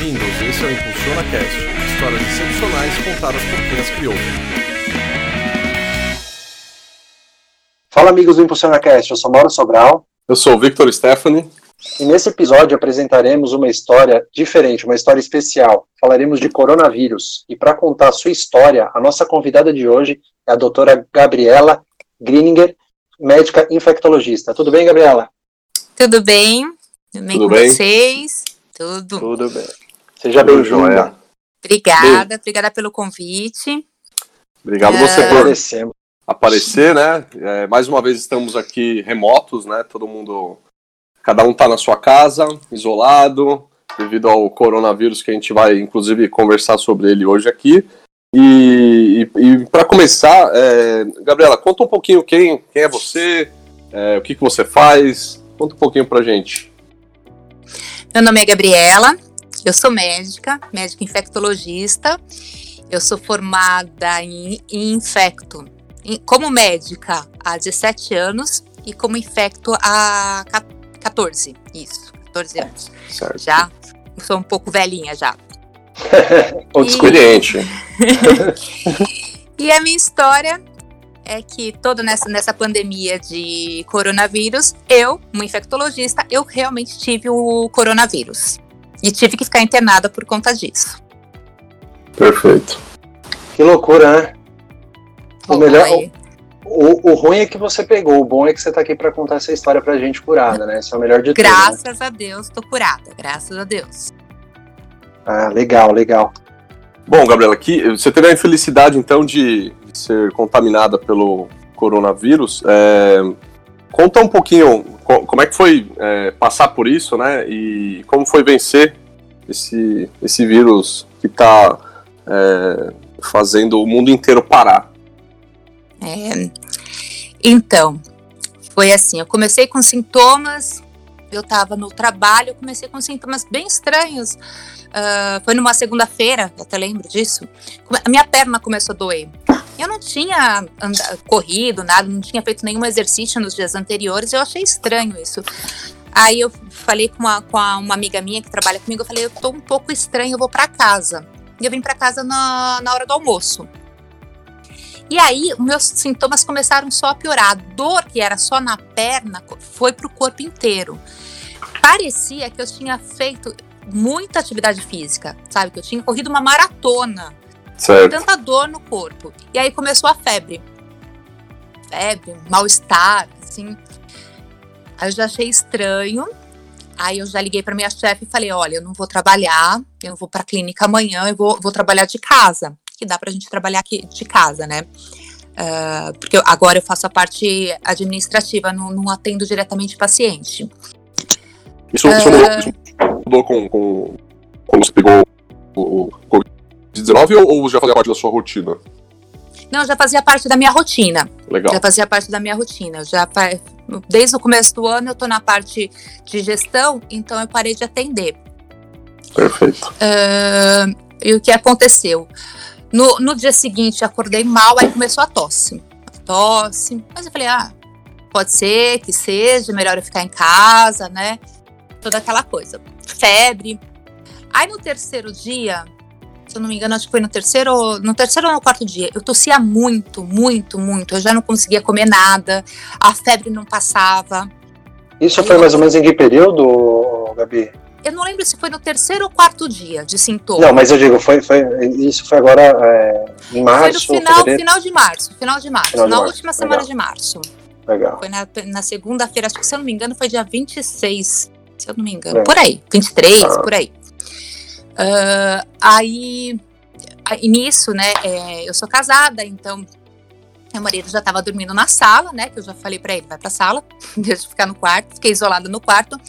bem-vindos. Esse é o Impulsiona Cast, histórias excepcionais contadas por quem as criou. Fala amigos do Impulsiona Cast, eu sou Mauro Sobral. Eu sou o Victor Stephanie. E nesse episódio apresentaremos uma história diferente, uma história especial. Falaremos de coronavírus. E para contar a sua história, a nossa convidada de hoje é a doutora Gabriela Grininger, médica infectologista. Tudo bem, Gabriela? Tudo bem? Tudo bem Tudo com bem? vocês? Tudo. Tudo bem. Seja bem-vinda. jóia. Obrigada, obrigada pelo convite. Obrigado É. você por aparecer, né? É, mais uma vez estamos aqui remotos, né? Todo mundo, cada um tá na sua casa, isolado, devido ao coronavírus que a gente vai, inclusive, conversar sobre ele hoje aqui. E, e, para começar, é, Gabriela, conta um pouquinho quem, quem é você, é, o que, que você faz, conta um pouquinho pra gente. Meu nome é Gabriela, eu sou médica, médica infectologista. Eu sou formada em, em infecto em- como médica há 17 anos e como infecto há ca- 14. Isso, 14 anos. Certo. Já sou um pouco velhinha já. Ou E- desculpa. Experiente. E a minha história é que toda nessa, nessa pandemia de coronavírus, eu, uma infectologista, eu realmente tive o coronavírus. E tive que ficar internada por conta disso. Perfeito. Que loucura, né? O melhor, Foi. o, o ruim é que você pegou, o bom é que você tá aqui para contar essa história pra gente curada, né? Isso é o melhor de tudo. né? Graças a Deus, tô curada. Graças a Deus. Ah, legal, legal. Bom, Gabriela, aqui você teve a infelicidade então de, de ser contaminada pelo coronavírus. É, conta um pouquinho como é que foi é, passar por isso, né? E como foi vencer esse, esse vírus que está fazendo o mundo inteiro parar. É, Então, foi assim, eu comecei com sintomas, eu tava no trabalho, comecei com sintomas bem estranhos. Ah, foi numa segunda-feira, até lembro disso. A minha perna começou a doer. Eu não tinha corrido, nada, não tinha feito nenhum exercício nos dias anteriores, eu achei estranho isso. Aí eu falei com uma, com uma amiga minha que trabalha comigo, eu falei, eu tô um pouco estranho, eu vou pra casa. E eu vim pra casa na, na hora do almoço. E aí, meus sintomas começaram só a piorar. A dor, que era só na perna, foi pro corpo inteiro. Parecia que eu tinha feito muita atividade física, sabe? Que eu tinha corrido uma maratona. Certo. Tanta dor no corpo. E aí começou a febre. Febre, mal-estar, assim. Aí eu já achei estranho. Aí eu já liguei para minha chefe e falei: olha, eu não vou trabalhar, eu vou para a clínica amanhã, eu vou, vou trabalhar de casa. Que dá pra gente trabalhar aqui de casa, né? Ah, porque eu- agora eu faço a parte administrativa, não, não atendo diretamente paciente. Isso, isso mudou, isso mudou com, com quando você pegou o, o Covid-19 ou, ou já fazia parte da sua rotina? Não, já fazia parte da minha rotina. Legal. Já fazia parte da minha rotina. Já desde o começo do ano eu tô na parte de gestão, então eu parei de atender. Perfeito. Ah, e o que aconteceu? No, no dia seguinte, acordei mal, aí começou a tosse. A tosse. Mas eu falei, ah, pode ser que seja, melhor eu ficar em casa, né? Toda aquela coisa. Febre. Aí no terceiro dia, se eu não me engano, acho que foi no terceiro, ou- no terceiro ou no quarto dia, eu tossia muito, muito, muito. Eu já não conseguia comer nada, a febre não passava. Isso foi mais ou menos em que período, Gabi? Eu não lembro se foi no terceiro ou quarto dia de sintoma. Não, mas eu digo, foi, foi, isso foi agora é, em Foi março, no final, final de março, final de março, Final de na março, última semana legal. de março. Legal. Foi na, na segunda-feira, acho que se eu não me engano, foi dia 26, se eu não me engano. É. Por aí, 23, Ah. por aí. Ah, aí, aí, nisso, né, é, eu sou casada, então meu marido já estava dormindo na sala, né, que eu já falei pra ele, vai pra sala, deixa eu ficar no quarto, fiquei isolada no quarto.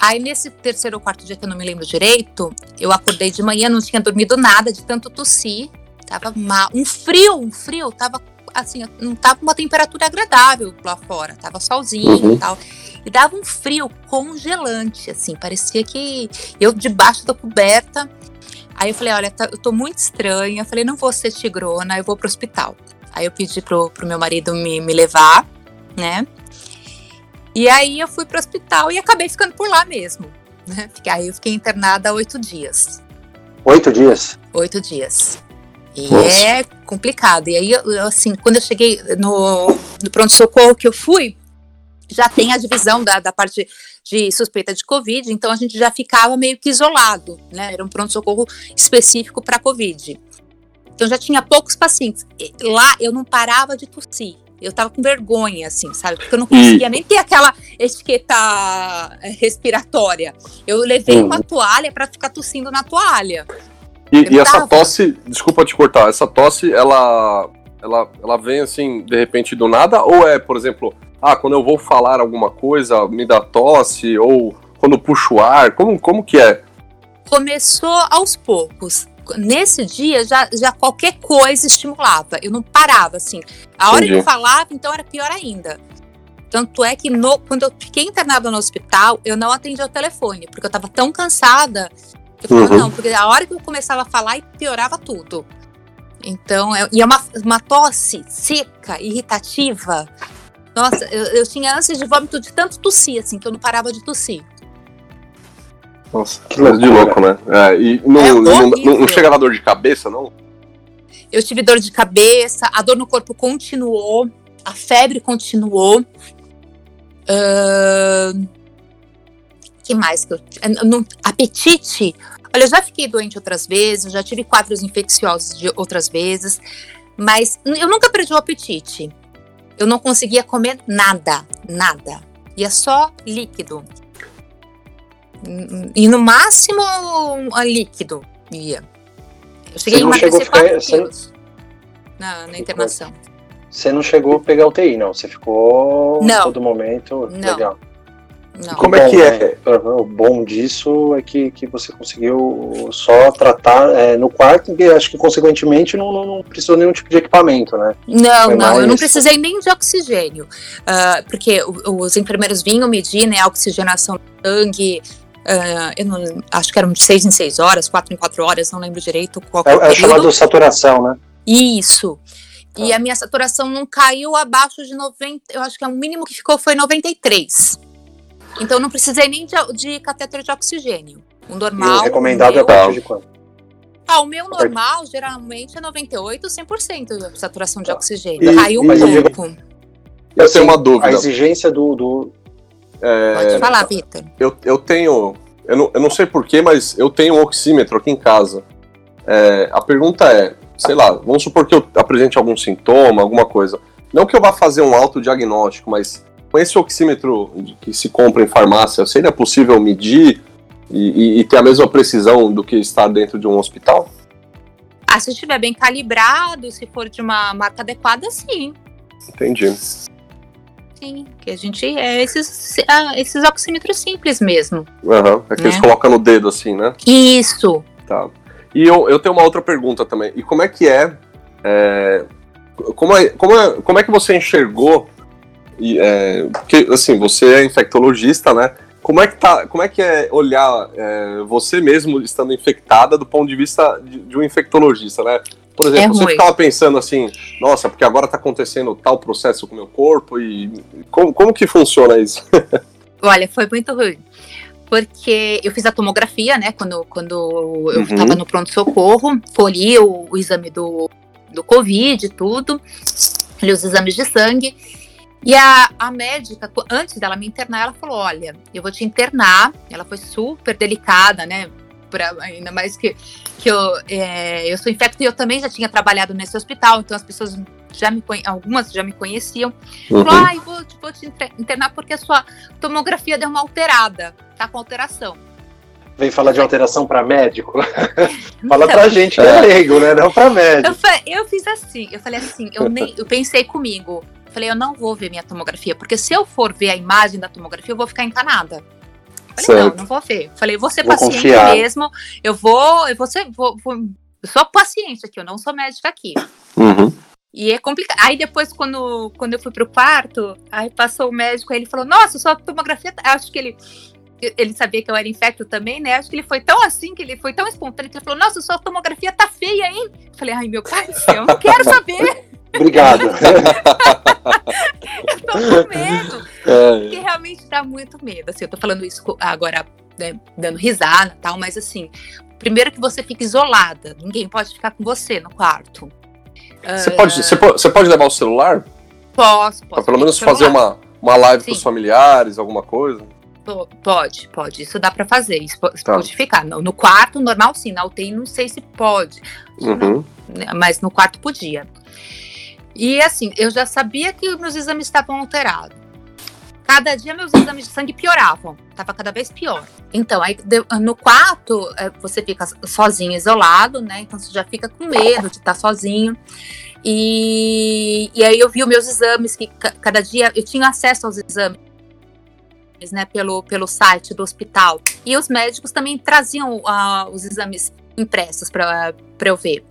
Aí nesse terceiro ou quarto dia que eu não me lembro direito, eu acordei de manhã, não tinha dormido nada de tanto tossir, tava mal, um frio, um frio, tava assim, não tava uma temperatura agradável lá fora, tava solzinho Uhum. e tal. E dava um frio congelante, assim, parecia que eu debaixo da coberta. Aí eu falei, olha, tá- eu tô muito estranha. Eu falei, não vou ser tigrona, eu vou pro hospital. Aí eu pedi pro, pro meu marido me, me levar, né? E aí eu fui pro hospital e acabei ficando por lá mesmo. Né? Aí eu fiquei internada oito dias. Oito dias? Oito dias. É complicado. E aí, eu, assim, quando eu cheguei no, no pronto-socorro que eu fui, já tem a divisão da, da parte de suspeita de Covid, então a gente já ficava meio que isolado, né? Era um pronto-socorro específico para Covid. Então já tinha poucos pacientes. Lá eu não parava de tossir. Eu tava com vergonha, assim, sabe? Porque eu não conseguia nem ter aquela etiqueta eh, respiratória. Eu levei uma uhum. toalha para ficar tossindo na toalha. E, e essa tosse, desculpa te cortar, essa tosse, ela, ela, ela vem assim, de repente do nada? Ou é, por exemplo, ah, quando eu vou falar alguma coisa, me dá tosse? Ou quando puxo ar? Como, como que é? Começou aos poucos nesse dia já, já qualquer coisa estimulava. Eu não parava, assim. A hora Entendi. que eu falava, então era pior ainda. Tanto é que no, quando eu fiquei internada no hospital, eu não atendi ao telefone, porque eu estava tão cansada. Eu falava, uhum. não, porque a hora que eu começava a falar, piorava tudo. Então, é, e é uma, uma tosse seca, irritativa. Nossa, eu, eu tinha ânsias de vômito de tanto tossir, assim, que eu não parava de tossir. Nossa, que coisa de louco, né? É, e não, é não, não, não chega na dor de cabeça, não? Eu tive dor de cabeça, a dor no corpo continuou, a febre continuou. Uh, que mais que eu. No, apetite. Olha, eu já fiquei doente outras vezes, já tive quadros infecciosos de outras vezes, mas eu nunca perdi o apetite. Eu não conseguia comer nada, nada. Ia só líquido. E no máximo a líquido ia. Eu cheguei a emagrecer 4 quilos na, na internação. Você não chegou a pegar UTI, não? Você ficou não. todo momento não. legal. Não. Como é que é? O bom disso é que, que você conseguiu só tratar é, no quarto, e acho que consequentemente não, não, não, precisou nenhum tipo de equipamento, né? Não, Foi não, mais... eu não precisei nem de oxigênio, uh, porque os enfermeiros vinham medir né, a oxigenação do sangue, Uh, eu não, acho que eram de seis em seis horas, quatro em quatro horas, não lembro direito qual é. É, é chamado saturação, né? Isso. E ah. a minha saturação não caiu abaixo de 90, eu acho que é o mínimo que ficou foi 93. Então não precisei nem de, de catéter de oxigênio. O normal. E o recomendado meu, é a partir de quanto? Ah, o meu normal geralmente é 98, 100% de saturação de oxigênio. E, Caiu um pouco. Eu, eu tenho uma dúvida. A exigência do, do, é, Pode falar, Vitor. Eu, eu tenho. Eu não, eu não sei porquê, mas eu tenho um oxímetro aqui em casa. É, a pergunta é: sei lá, vamos supor que eu apresente algum sintoma, alguma coisa. Não que eu vá fazer um autodiagnóstico, mas com esse oxímetro que se compra em farmácia, seria possível medir e, e, e ter a mesma precisão do que está dentro de um hospital? Ah, se estiver bem calibrado, se for de uma marca adequada, sim. Entendi. Sim, que a gente é esses, ah, esses oxímetros simples mesmo. Uhum, é que né? eles colocam no dedo assim, né? Isso. Tá. E eu, eu tenho uma outra pergunta também. E como é que é. é como, é como, é, como é que você enxergou? E, é, porque, assim, você é infectologista, né? Como é que, tá, como é, que é olhar é, você mesmo estando infectada do ponto de vista de, de um infectologista, né? Por exemplo, é você ficava pensando assim, nossa, porque agora está acontecendo tal processo com o meu corpo e como, como que funciona isso? Olha, foi muito ruim. Porque eu fiz a tomografia, né, quando, quando eu estava uhum. no pronto-socorro, colhi o, o, exame do, do Covid e tudo, os exames de sangue. E a, a médica, antes dela me internar, ela falou: Olha, eu vou te internar. Ela foi super delicada, né? Pra, ainda mais que, que eu, é, eu sou infecto e eu também já tinha trabalhado nesse hospital, então as pessoas já me algumas já me conheciam. Uhum. Falou, ah, vou, vou te internar porque a sua tomografia deu uma alterada, tá com alteração. Vem falar de alteração para médico? Fala então, pra gente que é leigo, né? Não pra médico. Eu, eu fiz assim, eu falei assim, eu, nem, eu pensei comigo, falei, eu não vou ver minha tomografia, porque se eu for ver a imagem da tomografia, eu vou ficar encanada. Falei, certo. não, não vou ver. Falei, vou ser vou paciente confiar. mesmo. Eu vou, eu vou ser, vou, vou, eu sou paciente aqui, eu não sou médica aqui. Uhum. E é complicado. Aí depois, quando, quando eu fui pro quarto, aí passou o médico, aí ele falou, nossa, sua tomografia, tá... acho que ele ele sabia que eu era infecto também, né? Acho que ele foi tão assim, que ele foi tão espontâneo, que ele falou, nossa, sua tomografia tá feia, hein? falei, ai, meu pai do céu, não quero saber. Obrigado. eu tô com medo. É. Porque realmente dá muito medo. Assim, eu tô falando isso agora né, dando risada tal, mas assim, primeiro que você fica isolada, ninguém pode ficar com você no quarto. Você, uh, pode, você, pode, você pode levar o celular? Posso, posso. Pra pelo menos fazer uma, uma live Sim. com os familiares, alguma coisa? Pode, pode. Isso dá para fazer. Isso tá. pode ficar. No, quarto, normal sim. Na UTI, não sei se pode. Uhum. Não, né, mas no quarto podia. E assim, eu já sabia que meus exames estavam alterados. Cada dia meus exames de sangue pioravam. Tava cada vez pior. Então, aí no quarto, é, você fica sozinho, isolado, né? Então você já fica com medo de estar sozinho. E, e aí eu vi os meus exames, que cada dia eu tinha acesso aos exames né, pelo, pelo site do hospital. E os médicos também traziam uh, os exames impressos para eu ver.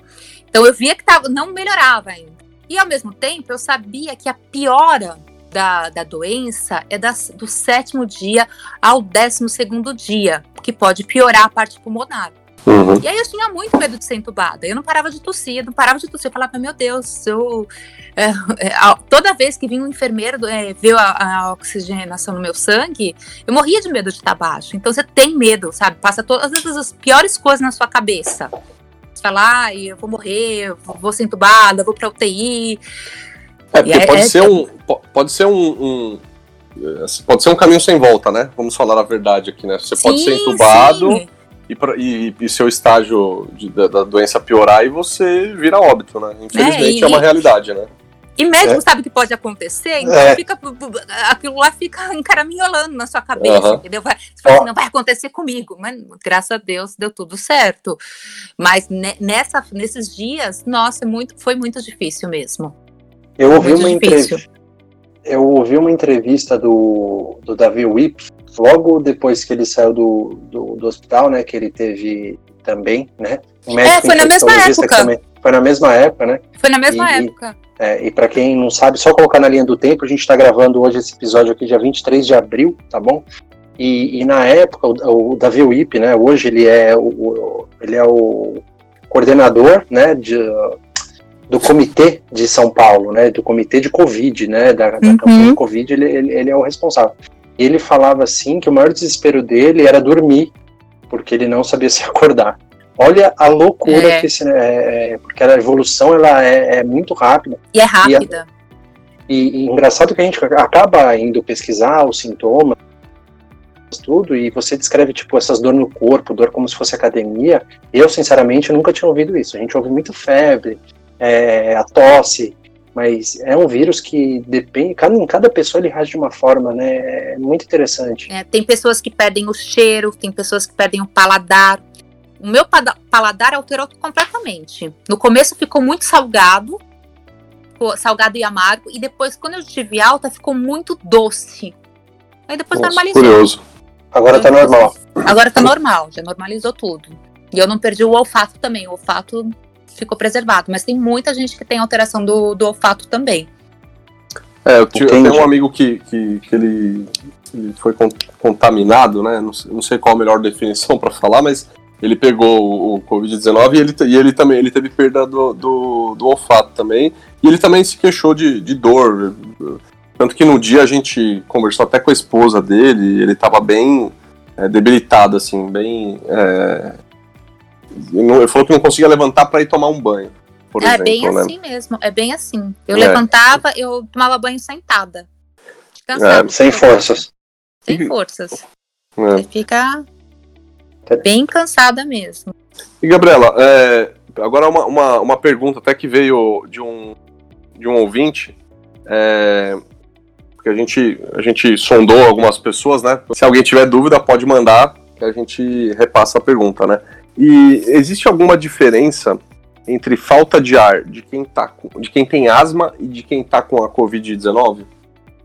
Então eu via que tava, não melhorava ainda. E ao mesmo tempo eu sabia que a piora da, da doença é das, do sétimo dia ao décimo segundo dia, que pode piorar a parte pulmonar. Uhum. E aí eu tinha muito medo de ser entubada. Eu não parava de tossir, não parava de tossir. Eu falava, meu Deus, eu. É, é, toda vez que vinha um enfermeiro é, ver a, a, oxigenação no meu sangue, eu morria de medo de estar baixo. Então você tem medo, sabe? Passa todas as piores coisas na sua cabeça. Você fala, ah, eu vou morrer, eu vou ser entubada, vou pra UTI. É, porque pode, é, ser um, pode ser um, um, Pode ser um caminho sem volta, né? Vamos falar a verdade aqui, né? Você sim, pode ser entubado. E, pra, e, e, seu estágio de, da, da, doença piorar e você vira óbito, né? Infelizmente é, e, é uma realidade, né? E médico é. sabe que pode acontecer, então é. fica, aquilo lá fica encaraminholando na sua cabeça, entendeu? Vai, você fala assim, não vai acontecer comigo, mas graças a Deus deu tudo certo. Mas nessa, nesses dias, nossa, muito, foi muito difícil mesmo. Eu ouvi uma entrevista. Eu ouvi uma entrevista do, do Davi Whip logo depois que ele saiu do, do, do hospital, né, que ele teve também, né? Um é, foi na mesma época. Também, foi na mesma época, né? Foi na mesma e, época. E, é, e para quem não sabe, só colocar na linha do tempo, a gente está gravando hoje esse episódio aqui dia 23 de abril, tá bom? E, e na época, o, o Davi Wip, né, hoje ele é o, o, ele é o coordenador, né, de, do comitê de São Paulo, né, do comitê de Covid, né, da, da uhum. campanha Covid, ele, ele, ele é o responsável. E ele falava assim que o maior desespero dele era dormir, porque ele não sabia se acordar. Olha a loucura é. que esse, é, é, porque a evolução ela é, é, muito rápida. E é rápida. E, e, engraçado que a gente acaba indo pesquisar os sintomas, tudo, e você descreve, tipo, essas dores no corpo, dor como se fosse academia. Eu, sinceramente, nunca tinha ouvido isso. A gente ouve muito febre, é, a tosse, mas é um vírus que depende, cada, em cada pessoa ele reage de uma forma, né? É muito interessante. É, tem pessoas que perdem o cheiro, tem pessoas que perdem o paladar. O meu paladar alterou completamente. No começo ficou muito salgado, salgado e amargo, e depois, quando eu tive alta, ficou muito doce. Aí depois Nossa, normalizou. Curioso. Agora tá normal. Agora tá normal, já normalizou tudo. E eu não perdi o olfato também. O olfato ficou preservado. Mas tem muita gente que tem alteração do, do olfato também. É, eu, eu tenho um amigo que, que, que ele, ele, foi contaminado, né? Não, não, sei qual a melhor definição para falar, mas ele pegou o Covid-19 e ele, e ele também ele teve perda do, do, do, olfato também. E ele também se queixou de, de dor. Tanto que no dia a gente conversou até com a esposa dele, ele estava bem é, debilitado, assim, bem é, ele falou que não conseguia levantar para ir tomar um banho. Por é exemplo, bem né? assim mesmo, é bem assim. Eu é. levantava, eu tomava banho sentada. É, sem forças. Sem forças. É. Você fica bem cansada mesmo. E Gabriela, é, agora uma, uma, uma, pergunta até que veio de um, de um ouvinte. É, porque a gente, a gente sondou algumas pessoas, né? Se alguém tiver dúvida, pode mandar que a gente repassa a pergunta, né? E existe alguma diferença entre falta de ar de quem, tá com, de quem tem asma e de quem está com a Covid-19?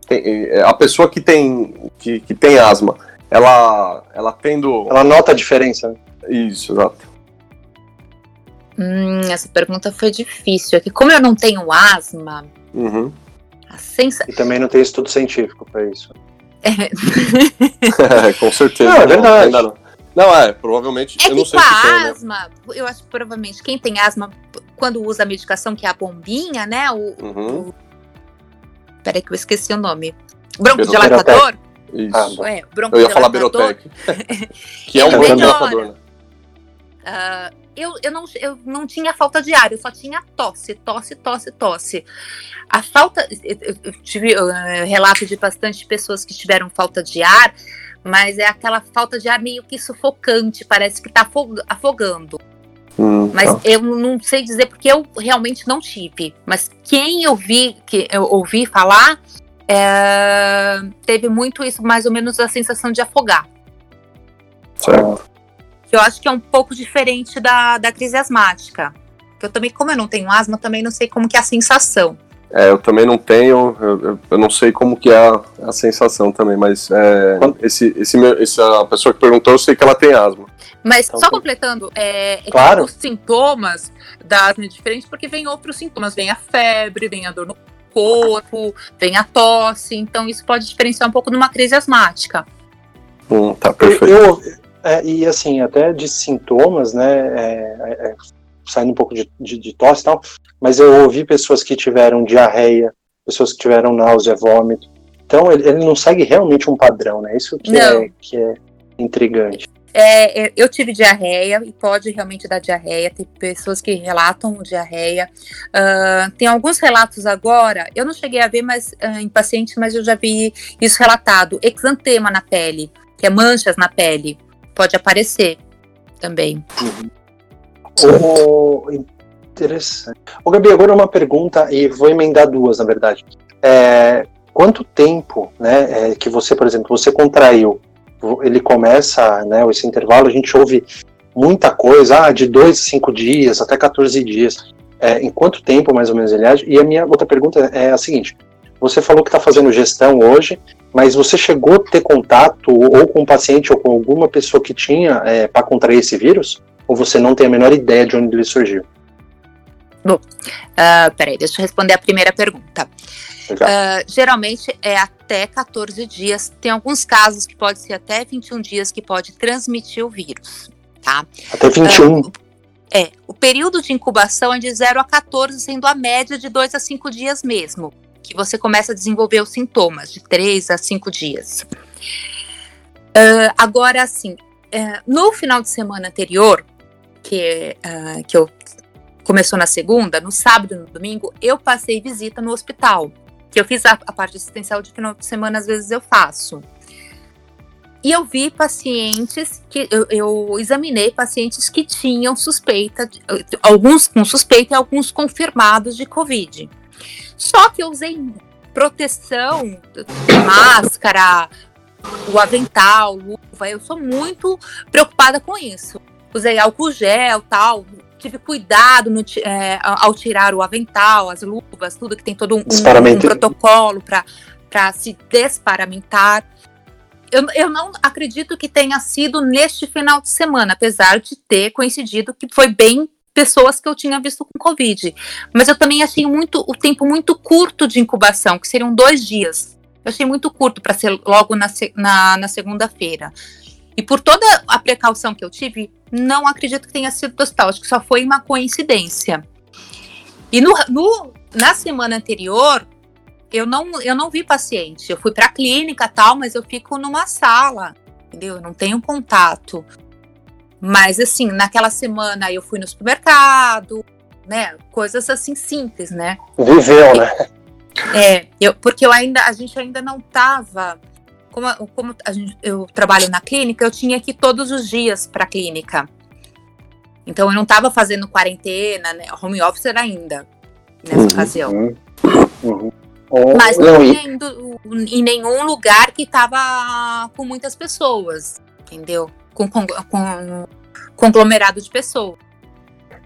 É, a pessoa que tem, que, que tem asma, ela, ela tendo. Ela nota a diferença. Isso, exato. Hum, essa pergunta foi difícil. É que como eu não tenho asma, uhum. a sensa... E também não tem estudo científico para isso. É. com certeza. Não, é verdade. Não, não, é, provavelmente. É eu não sei com a tem, né? asma, né? eu acho que provavelmente quem tem asma, quando usa a medicação, que é a bombinha, né? O. Uhum. o... Peraí, que eu esqueci o nome. Broncodilatador. Isso. Ah. É, Eu ia falar. Berotec. que é um broncodilatador, melhora. né? Ah, eu, eu, não, eu não tinha falta de ar, eu só tinha tosse, tosse, tosse, tosse. A falta. Eu, eu- eu tive eh, relato de bastante pessoas que tiveram falta de ar, mas é aquela falta de ar meio que sufocante, parece que tá afog- afogando. Hum, Mas tá. eu não sei dizer porque eu realmente não tive. Mas quem eu vi, que eu ouvi falar, é, teve muito isso, mais ou menos a sensação de afogar. Certo. Que eu acho que é um pouco diferente da, da crise asmática. Que eu também, como eu não tenho asma, também não sei como que é a sensação. É, eu também não tenho, eu, eu- não sei como que é a, a sensação também, mas é, esse, esse, meu- essa pessoa que perguntou, eu sei que ela tem asma. Mas Então, só tá. completando, é, é Claro. os sintomas da asma é diferente porque vem outros sintomas. Vem a febre, vem a dor no corpo, vem a tosse. Então isso pode diferenciar um pouco de uma crise asmática. Hum, tá, perfeito. eu- é, e assim, até de sintomas, né? é, é, é, saindo um pouco de, de, de tosse e tal, mas eu ouvi pessoas que tiveram diarreia, pessoas que tiveram náusea, vômito. Então ele, ele não segue realmente um padrão, né? Isso que, Não. é, que é intrigante. É, eu tive diarreia e pode realmente dar diarreia. Tem pessoas que relatam diarreia. Ah, tem alguns relatos agora. Eu não cheguei a ver mais ah, em paciente, mas eu já vi isso relatado. Exantema na pele, que é manchas na pele, pode aparecer também. O, interessante. Ô, Gabi, agora uma pergunta, e vou emendar duas, na verdade. É, quanto tempo, né, é, que você, por exemplo, você contraiu, ele começa, né, esse intervalo, a gente ouve muita coisa, ah, de dois a cinco dias, até 14 dias. É, em quanto tempo, mais ou menos, ele age? E a minha outra pergunta é a seguinte, você falou que está fazendo gestão hoje, mas você chegou a ter contato ou com um paciente ou com alguma pessoa que tinha para contrair esse vírus? Ou você não tem a menor ideia de onde ele surgiu? Ah, peraí, deixa eu responder a primeira pergunta. Ah, geralmente é até 14 dias. Tem alguns casos que pode ser até 21 dias que pode transmitir o vírus, tá? Até 21. É, o período de incubação é de 0 a 14, sendo a média de 2 a 5 dias mesmo, que você começa a desenvolver os sintomas, de 3 a 5 dias. Ah, agora, assim, é, no final de semana anterior, que, ah, que eu começou na segunda, no sábado e no domingo, eu passei visita no hospital, que eu fiz a, a parte assistencial de final de semana, às vezes eu faço. E eu vi pacientes que eu, eu examinei pacientes que tinham suspeita, de- alguns com suspeita e alguns confirmados de Covid. Só que eu usei proteção, máscara, o avental, luva. Eu sou muito preocupada com isso. Usei álcool gel, tal. Tive cuidado no é, ao tirar o avental, as luvas, tudo que tem todo um, um- um protocolo para se desparamentar. Eu, eu não acredito que tenha sido neste final de semana, apesar de ter coincidido que foi bem pessoas que eu tinha visto com Covid. Mas eu também achei muito o tempo muito curto de incubação, que seriam dois dias. Eu achei muito curto para ser logo na, na, na segunda-feira. E por toda a precaução que eu tive, não acredito que tenha sido do hospital. Acho que só foi uma coincidência. E no, no- na semana anterior, eu não, eu não vi paciente. Eu fui para a clínica tal, mas eu fico numa sala, entendeu? Eu não tenho contato. Mas assim, naquela semana eu fui no supermercado, né? Coisas assim simples, né? Viveu, né? É, eu, porque eu ainda, a gente ainda não tava. Como, a- como a gente, eu trabalho na clínica, eu tinha que ir todos os dias para a clínica. Então eu não estava fazendo quarentena, né? Home office ainda nessa Uhum. ocasião. Uhum. Ou- Mas não, não tinha ido em nenhum lugar que tava com muitas pessoas, entendeu? Com, com, com conglomerado de pessoas.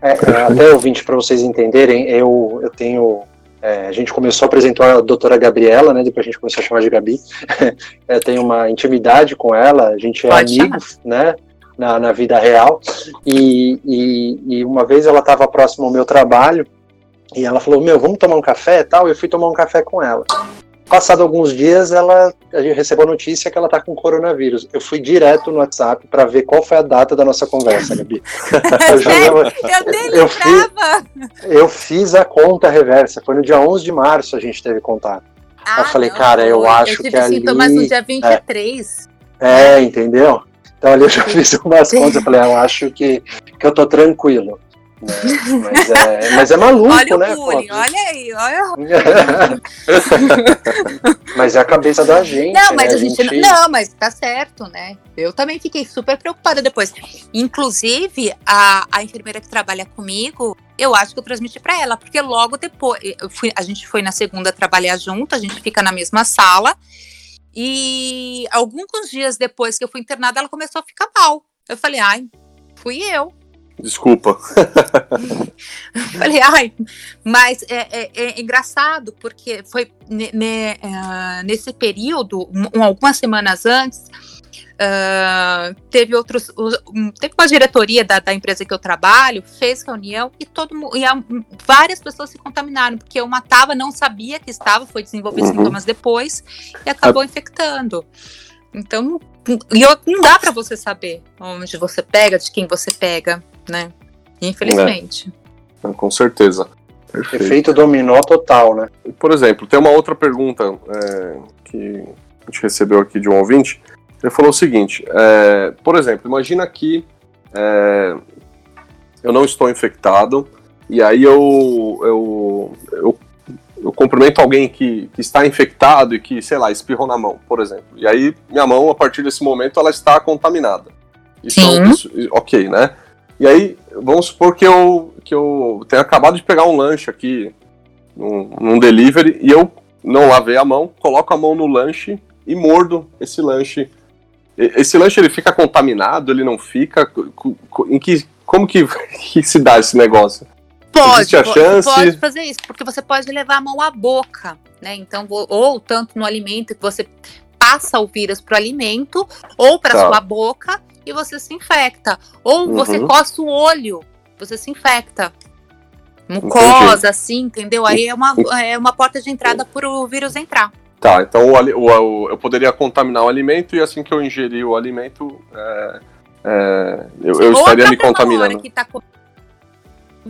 É, é, até ouvinte, para vocês entenderem, eu, eu tenho. É, a gente começou a apresentar a doutora Gabriela, né? Depois a gente começou a chamar de Gabi. eu tenho uma intimidade com ela, a gente é Pode amigo, né? Na, na vida real. E, e, e uma vez ela estava próximo ao meu trabalho e ela falou: Meu, vamos tomar um café e tal. Eu fui tomar um café com ela. Passado alguns dias, ela a gente recebeu a notícia que ela tá com coronavírus. Eu fui direto no WhatsApp para ver qual foi a data da nossa conversa, Gabi. Eu eu eu fiz- eu fiz a conta reversa, foi no dia 11 de março a gente teve contato. Ah, eu falei, não, cara, eu acho eu tive que ali... sintomas no dia 23. É, entendeu? Então ali eu já fiz umas contas, eu falei, eu acho que, que eu tô tranquilo. Né? Mas, é, mas é maluco, Olha o né? bullying, olha aí, olha. mas é a cabeça da gente. Não, né? mas a gente, não, mas tá certo, né? Eu também fiquei super preocupada depois. Inclusive, a, a enfermeira que trabalha comigo, eu acho que eu transmiti pra ela, porque logo depois, fui, a gente foi na segunda trabalhar junto, a gente fica na mesma sala. E alguns dias depois que eu fui internada, ela começou a ficar mal. Eu falei, ai, fui eu. Desculpa. Falei, ai, mas é, é- é engraçado porque foi ah, nesse período, um- algumas semanas antes, ah, teve outros, os- teve uma diretoria da, da empresa que eu trabalho, fez reunião e todo e várias pessoas se contaminaram, porque uma estava, não sabia que estava, foi desenvolver Uhum. sintomas depois e acabou infectando. Então, eu- não dá para você saber onde você pega, de quem você pega, né? Infelizmente. Com certeza. Perfeito. Efeito dominó total, né? Por exemplo, tem uma outra pergunta é, que a gente recebeu aqui de um ouvinte. Ele falou o seguinte: é, por exemplo, imagina que é, eu não estou infectado e aí eu, eu, eu, eu cumprimento alguém que, que está infectado e que, sei lá, espirrou na mão, por exemplo. E aí minha mão, a partir desse momento, ela está contaminada. Isso, Sim. isso- ok, né? E aí, vamos supor que eu, que eu tenha acabado de pegar um lanche aqui num, num delivery e eu não lavei a mão, coloco a mão no lanche e mordo esse lanche. Esse lanche ele fica contaminado, ele não fica? Em que, como que, que se dá esse negócio? Pode, Existe a chance? pode fazer isso, porque você pode levar a mão à boca, né? Então, ou tanto no alimento que você passa o vírus pro alimento, ou para Tá. sua boca e você se infecta. Ou você Uhum. coça o olho, você se infecta. Mucosa, assim, entendeu? Aí é uma, é uma porta de entrada para o vírus entrar. Tá, então o o- o- eu poderia contaminar o alimento e assim que eu ingerir o alimento, é, é, eu, eu estaria me a contaminando. que tá comendo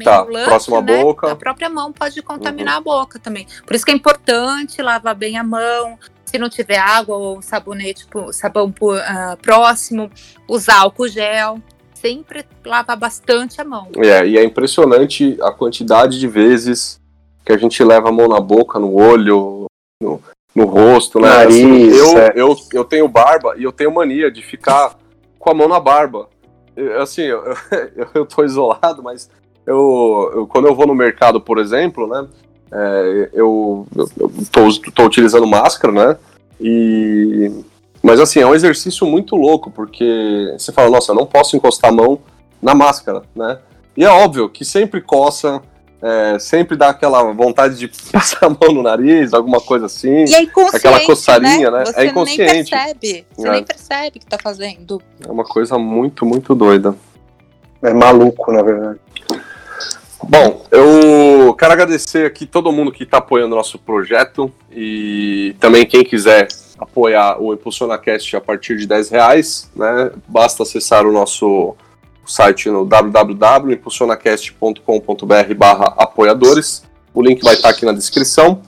Tá, lanche, próximo à né? boca. A própria mão pode contaminar a boca também. Por isso que é importante lavar bem a mão. Se não tiver água ou sabonete, tipo, sabão por, ah, próximo, usar álcool gel. Sempre lavar bastante a mão. É, e é impressionante a quantidade de vezes que a gente leva a mão na boca, no olho, no, no rosto, né? Nariz, Assim, eu, é. eu, eu tenho barba e eu tenho mania de ficar com a mão na barba. Eu- Assim, eu, eu, eu tô isolado, mas eu, eu- quando eu vou no mercado, por exemplo, né? É, eu, eu, eu tô, tô utilizando máscara, né? E mas assim, é um exercício muito louco, porque você fala, nossa, eu não posso encostar a mão na máscara, né? E é óbvio que sempre coça, é, sempre dá aquela vontade de passar a mão no nariz, alguma coisa assim. E é inconsciente, Aquela coçarinha, né? Você É inconsciente. nem percebe. Você É. nem percebe que tá fazendo. É uma coisa muito, muito doida. É maluco, na verdade. Bom, eu quero agradecer aqui todo mundo que está apoiando o nosso projeto e também quem quiser apoiar o ImpulsionaCast a partir de 10 reais, né? Basta acessar o nosso site no www.impulsionacast.com.br barra apoiadores. O link vai estar aqui na descrição.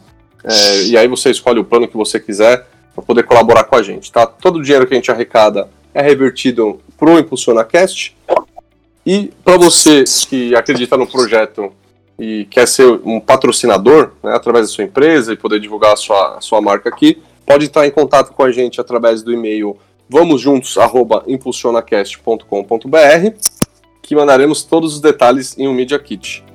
É, e aí você escolhe o plano que você quiser para poder colaborar com a gente, tá? Todo o dinheiro que a gente arrecada é revertido para o ImpulsionaCast. E para você que acredita no projeto e quer ser um patrocinador né, através da sua empresa e poder divulgar a sua, a sua marca aqui, pode estar em contato com a gente através do e-mail vamosjuntos@impulsionacast.com.br que mandaremos todos os detalhes em um Media Kit.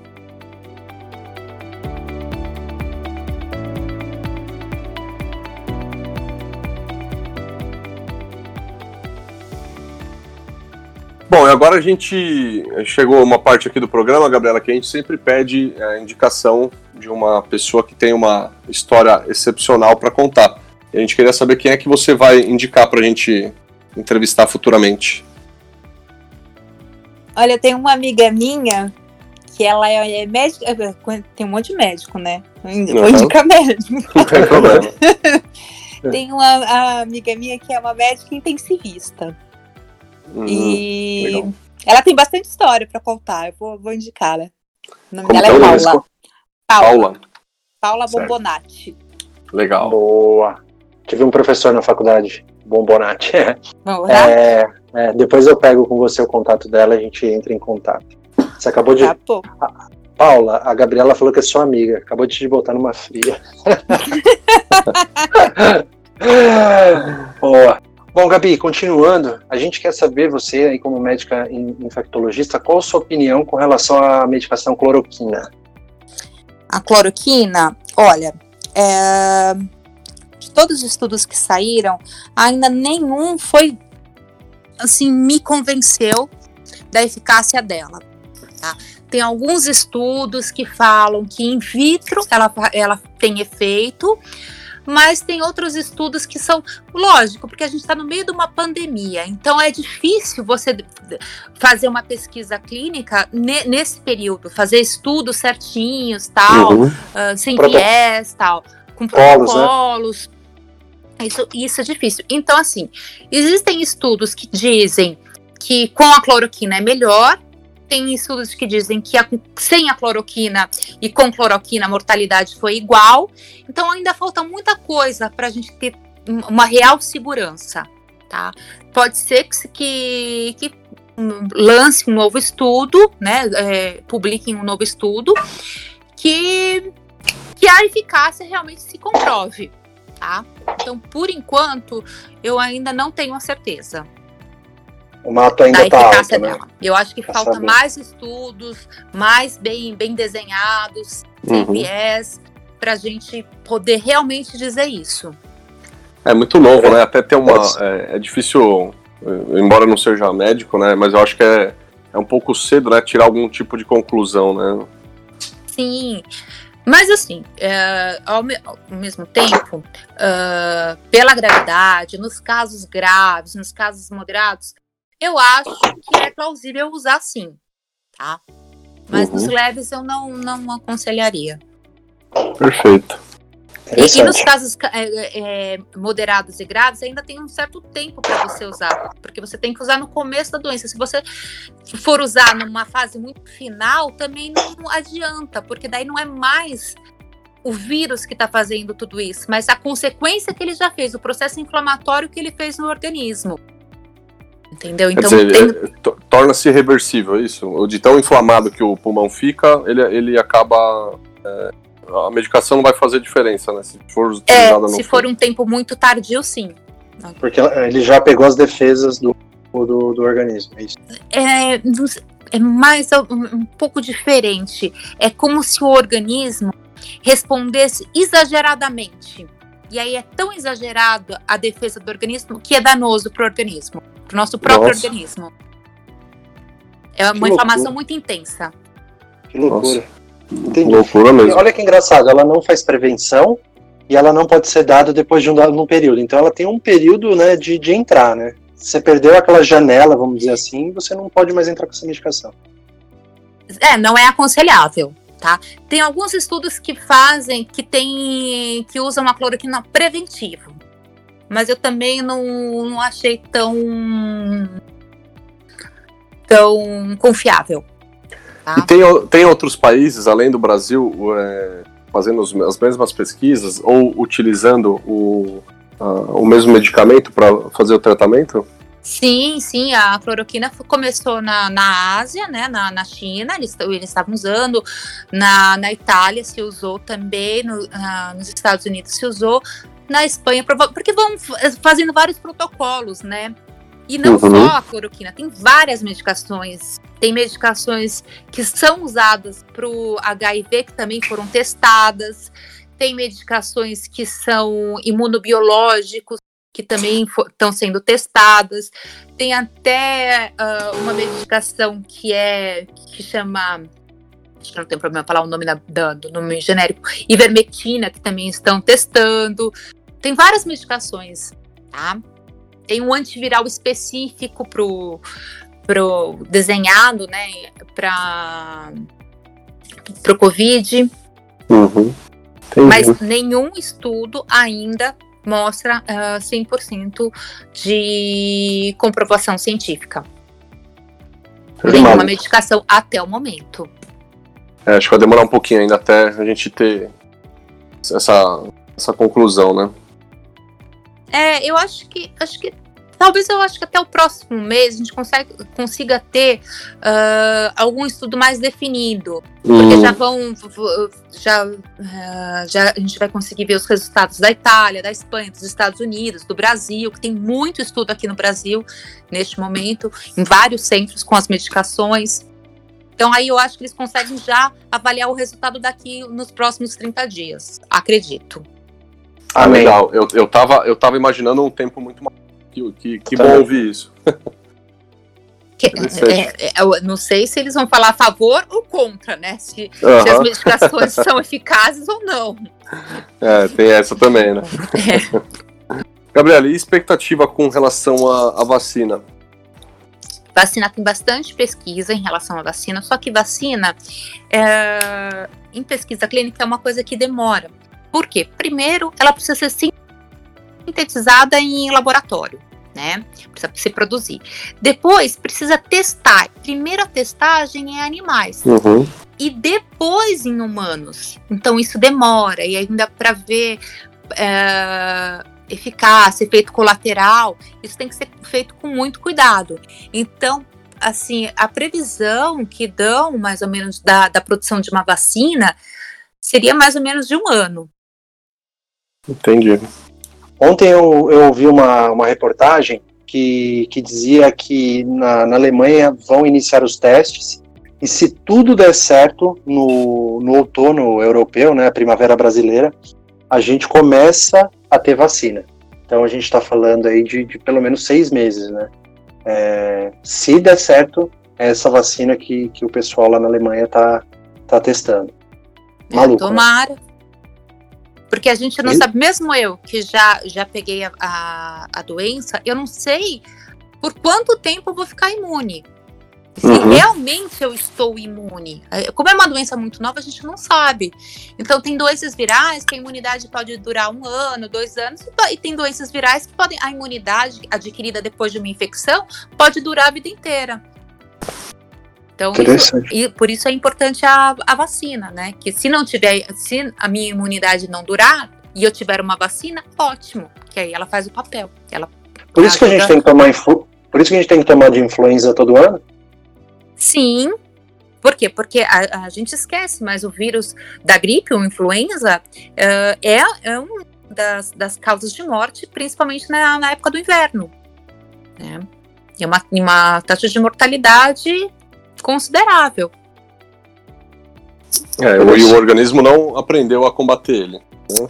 Bom, e agora a gente chegou a uma parte aqui do programa, Gabriela, que a gente sempre pede é, a indicação de uma pessoa que tem uma história excepcional para contar. E a gente queria saber quem é que você vai indicar para a gente entrevistar futuramente. Olha, tem uma amiga minha que ela é médica. Tem um monte de médico, né? Vou Uhum. indicar médico. Não tem problema. Tem uma amiga minha que é uma médica intensivista. Uhum, e legal. ela tem bastante história para contar. Eu vou, vou indicá-la. O nome Como dela é é Paula. Paula. Paula. Paula. Bombonati. Legal. Boa. Tive um professor na faculdade, Bombonati. É, é, depois eu pego com você o contato dela e a gente entra em contato. Você acabou de. Tá. Paula, a Gabriela falou que é sua amiga. Acabou de te botar numa fria. Boa. Bom, Gabi, continuando, a gente quer saber, você aí como médica in- infectologista, qual a sua opinião com relação à medicação cloroquina? A cloroquina, olha, é, de todos os estudos que saíram, ainda nenhum foi, assim, me convenceu da eficácia dela. tá? Tem alguns estudos que falam que in vitro ela, ela tem efeito, mas tem outros estudos que são, lógico, porque a gente está no meio de uma pandemia, então é difícil você fazer uma pesquisa clínica ne- nesse período, fazer estudos certinhos, tal, Uhum. ah, sem Proto- viés, tal, com Protocolos, né? protocolos. Isso, isso é difícil. Então, assim, existem estudos que dizem que com a cloroquina é melhor, tem estudos que dizem que a- sem a cloroquina e com cloroquina a mortalidade foi igual. Então, ainda falta muita coisa para a gente ter um- uma real segurança, tá? Pode ser que, que, lance um novo estudo, né? é, publiquem um novo estudo que, que a eficácia realmente se comprove, tá? Então, por enquanto, eu ainda não tenho a certeza O mato da ainda tá eficácia alto, né? dela. Eu acho que Pra falta saber. mais estudos, mais bem, bem desenhados, sem Uhum. viés, para a gente poder realmente dizer isso. É muito novo, né? Até ter uma. É, é difícil, eh, embora não seja médico, né? Mas eu acho que é, é um pouco cedo, né? Tirar algum tipo de conclusão, né? Sim. Mas assim, é, ao, me- ao mesmo tempo, ah, pela gravidade, nos casos graves, nos casos moderados, eu acho que é plausível usar sim, tá? Mas Uhum. nos leves eu não, não aconselharia. Perfeito. E, e nos casos ca- é, é, moderados e graves, ainda tem um certo tempo para você usar, porque você tem que usar no começo da doença. Se você for usar numa fase muito final, também não adianta, porque daí não é mais o vírus que está fazendo tudo isso, mas a consequência que ele já fez, o processo inflamatório que ele fez no organismo. Entendeu? Então dizer, tem- é, to- torna-se reversível é isso. O de tão inflamado que o pulmão fica, ele, ele acaba. é, a medicação não vai fazer diferença, né? Se for é, utilizada no se for um tempo muito tardio, sim. Porque ele já pegou as defesas do, do, do organismo. é isso. é, é mais um, um pouco diferente. É como se o organismo respondesse exageradamente. E aí é tão exagerado a defesa do organismo que é danoso para o organismo, para o nosso próprio Nossa. organismo. É uma Que inflamação loucura. muito intensa. Que loucura. Entendi. Loucura E mesmo. olha que engraçado, ela não faz prevenção e ela não pode ser dada depois de um período. Então ela tem um período né, de, de entrar, né? Se você perdeu aquela janela, vamos dizer assim, você não pode mais entrar com essa medicação. É, não é aconselhável, tá? Tem alguns estudos que fazem, que tem, que usam a cloroquina preventivo. Mas eu também não, não achei tão tão confiável. E tem, tem outros países, além do Brasil, é, fazendo as mesmas pesquisas ou utilizando o, a- o mesmo medicamento para fazer o tratamento? Sim, sim, a cloroquina começou na, na Ásia, né, na, na China, eles eles estavam usando, na, na Itália se usou também, no- ah, nos Estados Unidos se usou, na Espanha, porque vão f- fazendo vários protocolos, né? E não Uhum. só a cloroquina, tem várias medicações. Tem medicações que são usadas para o HIV, que também foram testadas. Tem medicações que são imunobiológicos, que também estão sendo testadas. Tem até ah, uma medicação que é que chama. Acho que não tem problema falar o nome da- da- do nome genérico. Ivermectina, que também estão testando. Tem várias medicações, tá? Tem um antiviral específico pro, pro desenhado, né, para pro Covid, Uhum. Mas nenhum estudo ainda mostra ah, 100% de comprovação científica. Nenhuma medicação até o momento. É, acho que vai demorar um pouquinho ainda até a gente ter essa essa conclusão, né? É, eu acho que acho que talvez eu acho que até o próximo mês a gente consegue, consiga ter uh, algum estudo mais definido. Porque Hum. já vão. Já, uh, já a gente vai conseguir ver os resultados da Itália, da Espanha, dos Estados Unidos, do Brasil, que tem muito estudo aqui no Brasil neste momento, em vários centros com as medicações. Então aí eu acho que eles conseguem já avaliar o resultado daqui nos próximos 30 dias. Acredito. Ah, Amém. legal. Eu, eu, tava, eu tava imaginando um tempo muito mais. Que, que, que Tá bom ouvir isso. Que- é, é, eu não sei se eles vão falar a favor ou contra, né? Se, se as medicações são eficazes ou não. É, tem essa também, né? É. Gabriela, e expectativa com relação à, à vacina? Vacina tem bastante pesquisa em relação à vacina, só que vacina é, em pesquisa clínica é uma coisa que demora. Por quê? Primeiro, ela precisa ser sintetizada em laboratório, né? Precisa se produzir. Depois, precisa testar. Primeiro, a testagem é em animais. Uhum. e depois em humanos. Então isso demora e ainda para ver é, eficácia, efeito colateral, isso tem que ser feito com muito cuidado. Então, assim, a previsão que dão mais ou menos da, da produção de uma vacina seria mais ou menos de um ano. Entendi. Ontem eu, eu ouvi uma, uma reportagem que, que dizia que na, na Alemanha vão iniciar os testes e se tudo der certo no, no outono europeu, né, primavera brasileira, a gente começa a ter vacina. Então a gente está falando aí de, de pelo menos seis meses, né? É, se der certo, é essa vacina que, que o pessoal lá na Alemanha tá, tá testando. né? Maluco, né? Tomara. Porque a gente não E- sabe, mesmo eu que já, já peguei a, a, a doença, eu não sei por quanto tempo eu vou ficar imune. Se Uhum. realmente eu estou imune. É, Como é uma doença muito nova, a gente não sabe. Então, tem doenças virais que a imunidade pode durar um ano, dois anos, e tem doenças virais que podem. A imunidade adquirida depois de uma infecção pode durar a vida inteira. Então, isso, e por isso é importante a, a vacina, né? Que se não tiver, se a minha imunidade não durar e eu tiver uma vacina, ótimo, que aí ela faz o papel. Ela Por isso que a gente tem que tomar por isso que a gente tem que tomar de influenza todo ano. Sim. Por quê? Porque a, a gente esquece, mas o vírus da gripe, o influenza, eh, é, é uma das, das causas de morte, principalmente na, na época do inverno. Né? É uma, uma taxa de mortalidade considerável. É, o- e o organismo não aprendeu a combater ele. né?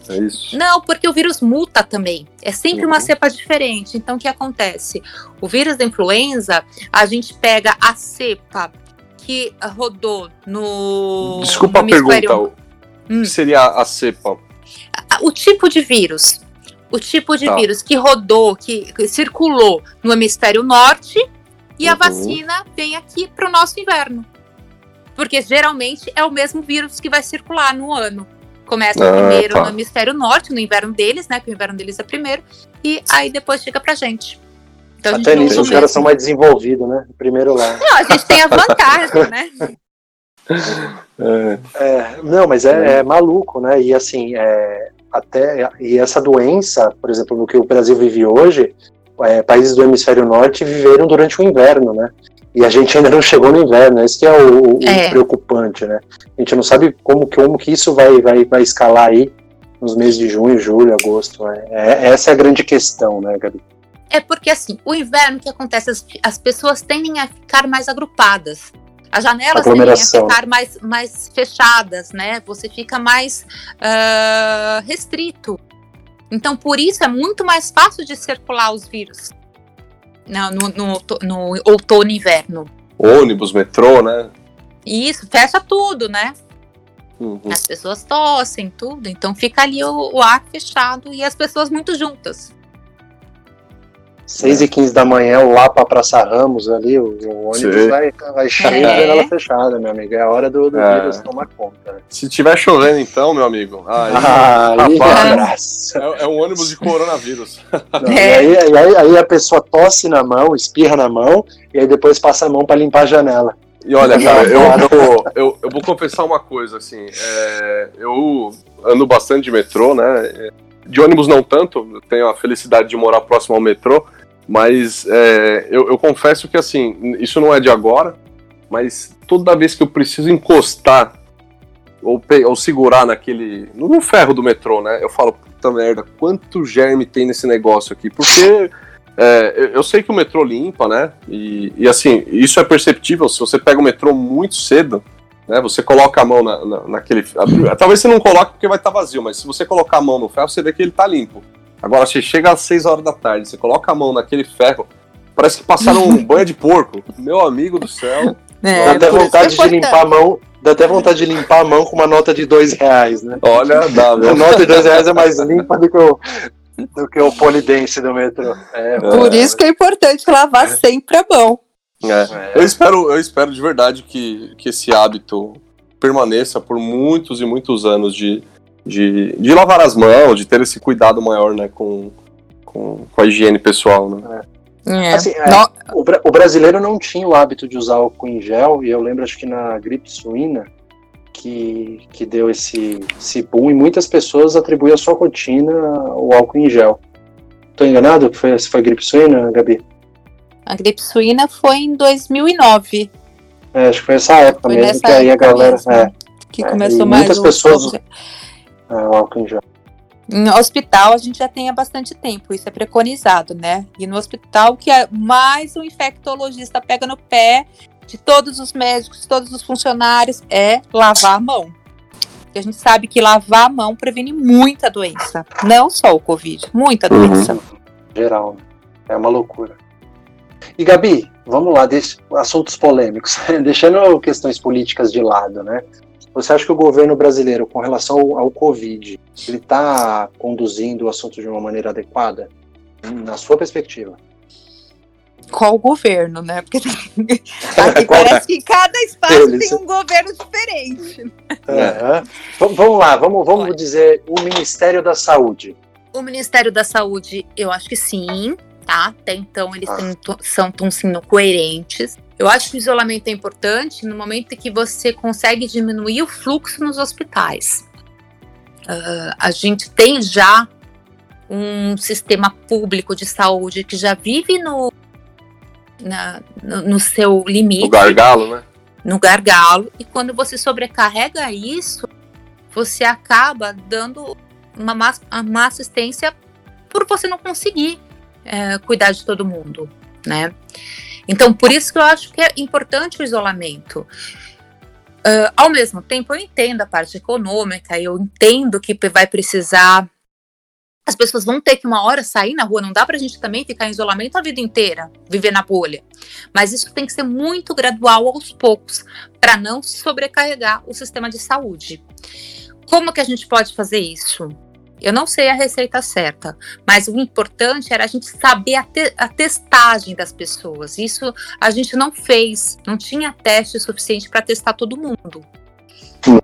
É isso. Não, porque o vírus muta também. É sempre uma Uhum. cepa diferente. Então, o que acontece? O vírus da influenza, a gente pega a cepa que rodou no. Desculpa no a pergunta. O Hum. que seria a cepa? a- o tipo de vírus. O tipo de Tá. vírus que rodou, que, que circulou no hemisfério norte e a Uhum. vacina vem aqui para o nosso inverno. Porque geralmente é o mesmo vírus que vai circular no ano. Começa Ah, primeiro tá. no hemisfério norte, no inverno deles, né? Que o inverno deles é primeiro, e aí depois chega pra gente. Então, a gente Até nisso os o caras mesmo. são mais desenvolvidos, né? Primeiro lá. Não, a gente tem a vantagem, né? É, É, não, mas é, é maluco, né? E assim, é, até e essa doença, por exemplo, no que o Brasil vive hoje, é, países do hemisfério norte viveram durante o inverno, né? E a gente ainda não chegou no inverno, esse que é o, o É. preocupante, né? A gente não sabe como, que- como que isso vai, vai, vai escalar aí nos meses de junho, julho, agosto. Né? É, essa é a grande questão, né, Gabi? É porque assim, o inverno que acontece, as, as pessoas tendem a ficar mais agrupadas. As janelas tendem a ficar mais, mais fechadas, né? Você fica mais ah, restrito. Então, por isso é muito mais fácil de circular os vírus no, no, no, outo- no outono e inverno. ônibus, metrô, né? Isso fecha tudo, né? Uhum. As pessoas tossem, tudo. Então fica ali o, o ar fechado e as pessoas muito juntas. 6 e 15 da manhã, lá pra Praça Ramos ali, o, o ônibus Sim. vai, vai cheio É. de janela fechada, meu amigo. É a hora do, do É. vírus tomar conta. né? Se tiver chovendo, então, meu amigo, aí, Ah, rapaz. é, é um ônibus de coronavírus. Não, É. e aí, aí- aí a pessoa tosse na mão, espirra na mão, e aí depois passa a mão pra limpar a janela. E olha, cara, eu, eu, eu, eu vou confessar uma coisa, assim, é, eu, ando bastante de metrô, né? De ônibus não tanto, eu tenho a felicidade de morar próximo ao metrô, mas é, eu, eu, confesso que assim, isso não é de agora, mas toda vez que eu preciso encostar ou, ou segurar naquele. no ferro do metrô, né? Eu falo, puta merda, quanto germe tem nesse negócio aqui? Porque é, eu sei que o metrô limpa, né? E, e, assim, isso é perceptível se você pega o metrô muito cedo, né? Você coloca a mão na, na, naquele. Talvez você não coloque porque vai estar tá vazio, mas se você colocar a mão no ferro, você vê que ele tá limpo. Agora, você chega às 6 horas da tarde, você coloca a mão naquele ferro, parece que passaram um banho de porco. Meu amigo do céu. É, dá até vontade é de limpar a mão. Dá até vontade de limpar a mão com uma nota de dois reais, né? Olha, dá, A nota de dois reais é mais limpa do que o, do que o polidense do metrô. É, Por isso que é importante lavar sempre a mão. É. Eu, espero, eu espero de verdade que, que esse hábito permaneça por muitos e muitos anos de, de, de lavar as mãos, de ter esse cuidado maior né, com, com, com a higiene pessoal. Né? É. Assim, é, o, o, brasileiro não tinha o hábito de usar álcool em gel, e eu lembro, acho que na gripe suína, que, que deu esse, esse boom, e muitas pessoas atribuem a sua rotina o álcool em gel. Tô enganado? Que foi, foi gripe suína, Gabi? A gripe suína foi em 2009. É, acho que foi essa época foi mesmo, que aí a galera. Mesmo, é, que é, começou mais. Muitas pessoas. É, o álcool em gel. Em hospital a gente já tem há bastante tempo, isso é preconizado, né? E no hospital que é mais um infectologista pega no pé de todos os médicos, todos os funcionários, é lavar a mão. E a gente sabe que lavar a mão previne muita doença, não só o Covid, muita doença. Uhum. Geral, é uma loucura. E Gabi, vamos lá, deixa, assuntos polêmicos, deixando questões políticas de lado, né? Você acha que o governo brasileiro, com relação ao, ao Covid, ele está conduzindo o assunto de uma maneira adequada? Na sua perspectiva? Qual governo, né? Porque aqui parece que cada estado Eles... tem um governo diferente. É. Vamos lá, vamos, vamos dizer o Ministério da Saúde. O Ministério da Saúde, eu acho que sim, tá? Até então eles ah. são, estão sendo coerentes. Eu acho que o isolamento é importante no momento em que você consegue diminuir o fluxo nos hospitais. Uh, a gente tem já um sistema público de saúde que já vive no, na, no, no, seu limite. No gargalo, né? No gargalo. E quando você sobrecarrega isso, você acaba dando uma má, uma assistência por você não conseguir é, cuidar de todo mundo, né? Então, por isso que eu acho que é importante o isolamento. Uh, ao mesmo tempo, eu entendo a parte econômica, eu entendo que vai precisar. As pessoas vão ter que uma hora sair na rua, não dá para a gente também ficar em isolamento a vida inteira, viver na bolha. Mas isso tem que ser muito gradual aos poucos, para não sobrecarregar o sistema de saúde. Como que a gente pode fazer isso? Eu não sei a receita certa, mas o importante era a gente saber a, te a testagem das pessoas. Isso a gente não fez, não tinha teste suficiente para testar todo mundo.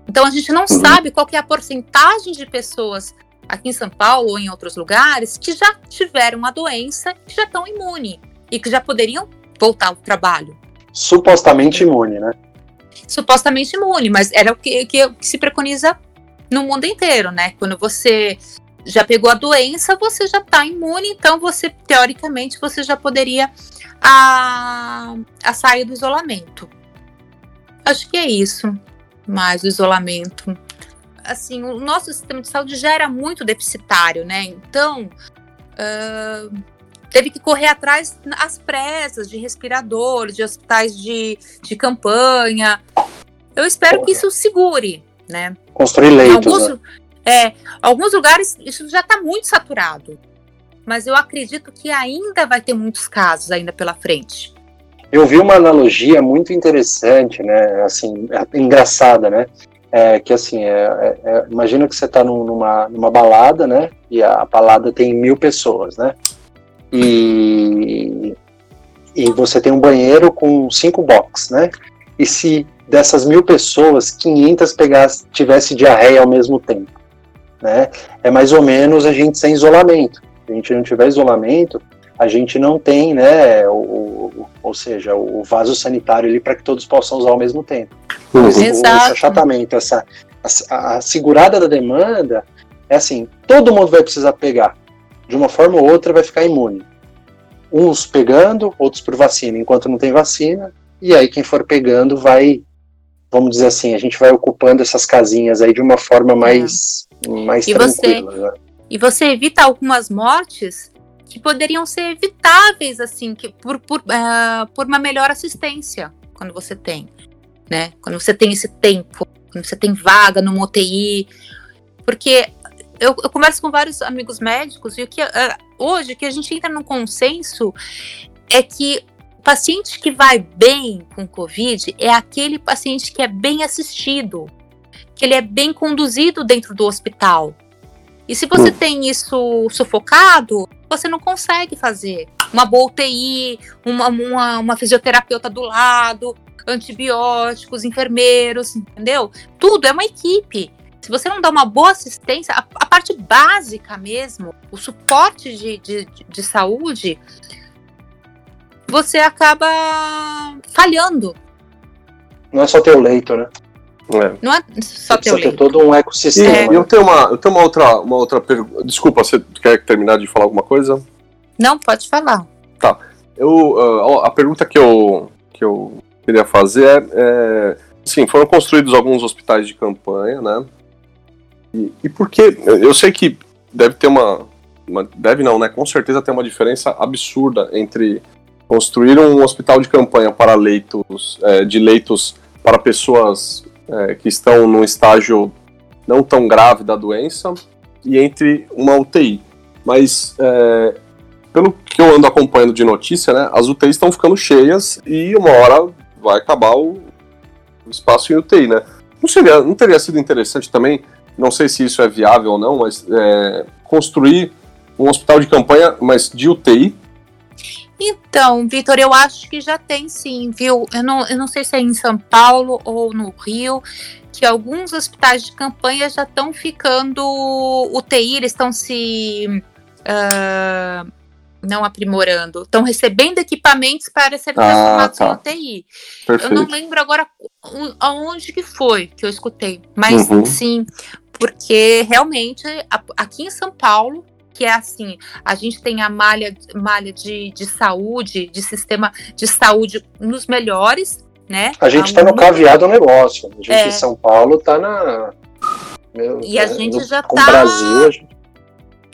Então a gente não uhum. sabe qual é a porcentagem de pessoas aqui em São Paulo ou em outros lugares que já tiveram a doença, que já estão imunes e que já poderiam voltar ao trabalho. Supostamente imune, né? Supostamente imune, mas era o que, que se preconiza no mundo inteiro, né? Quando você já pegou a doença, você já está imune, então você, teoricamente, você já poderia a, a sair do isolamento. Acho que é isso, mais o isolamento. Assim, o nosso sistema de saúde já era muito deficitário, né? Então, uh, teve que correr atrás as pressas de respiradores, de hospitais de, de campanha. Eu espero que isso segure, né? Construir leitos. Alguns, né? é, alguns lugares isso já está muito saturado, mas eu acredito que ainda vai ter muitos casos ainda pela frente. Eu vi uma analogia muito interessante, né? Assim, engraçada, né? É, que assim, é, é, é imagina que você está num, numa, numa balada, né? E a, a balada tem mil pessoas, né? E, e você tem um banheiro com cinco boxes, né? E se dessas mil pessoas, 500 pegasse, tivesse diarreia ao mesmo tempo. Né? É mais ou menos a gente sem isolamento. Se a gente não tiver isolamento, a gente não tem né, o, tubo, ou seja, o vaso sanitário ali para que todos possam usar ao mesmo tempo. Uhum. Exato. esse achatamento, essa a, a segurada da demanda é assim, todo mundo vai precisar pegar. De uma forma ou outra vai ficar imune. Uns pegando, outros por vacina, enquanto não tem vacina, e aí quem for pegando vai, vamos dizer assim, a gente vai ocupando essas casinhas aí de uma forma mais, mais E você? tranquila. né? E você evita algumas mortes que poderiam ser evitáveis, assim, que por, por, ah, por uma melhor assistência, quando você tem, né? Quando você tem esse tempo, quando você tem vaga numa UTI. Porque eu, eu converso com vários amigos médicos e o que ah, hoje que a gente entra num consenso é que paciente que vai bem com Covid é aquele paciente que é bem assistido, que ele é bem conduzido dentro do hospital. E se você tem isso sufocado, você não consegue fazer uma boa UTI, uma, uma, uma fisioterapeuta do lado, antibióticos, enfermeiros, entendeu? Tudo é uma equipe. Se você não dá uma boa assistência, a, a parte básica mesmo, o suporte de, de, de saúde, você acaba falhando. Não é só ter o leito, né? É. Não é só ter ter leito. todo um E ecossistema. eu tenho uma, eu tenho uma outra, uma outra pergunta. Desculpa, você quer terminar de falar alguma coisa? Não, pode falar. Eu, ah, a pergunta que eu, que eu queria fazer é, é, sim, foram construídos alguns hospitais de campanha, né? E, e por que? Eu eu sei que deve ter uma, uma- deve não, né? Com certeza tem uma diferença absurda entre construir um hospital de campanha para leitos, é, de leitos para pessoas é, que estão num estágio não tão grave da doença e entre uma UTI. Mas é, pelo que eu ando acompanhando de notícia, né, as UTIs estão ficando cheias e uma hora vai acabar o, o espaço em UTI, né? Não, seria, não teria sido interessante também, não sei se isso é viável ou não, mas é, construir um hospital de campanha, mas de UTI? Então, Vitor, eu acho que já tem sim, viu? Eu não, eu não sei se é em São Paulo ou no Rio, que alguns hospitais de campanha já estão ficando UTI, eles estão se. ah, não aprimorando, estão recebendo equipamentos para serem Ah, transformados tá. em UTI. Eu não Perfeito. lembro agora aonde que foi que eu escutei, mas Uhum. sim, porque realmente aqui em São Paulo, que é assim, a gente tem a malha, malha de, de saúde, de sistema de saúde nos melhores, né? A gente está no caviar do negócio. A gente É. em São Paulo está na. meu, E a gente no- já tá- o Brasil, gente-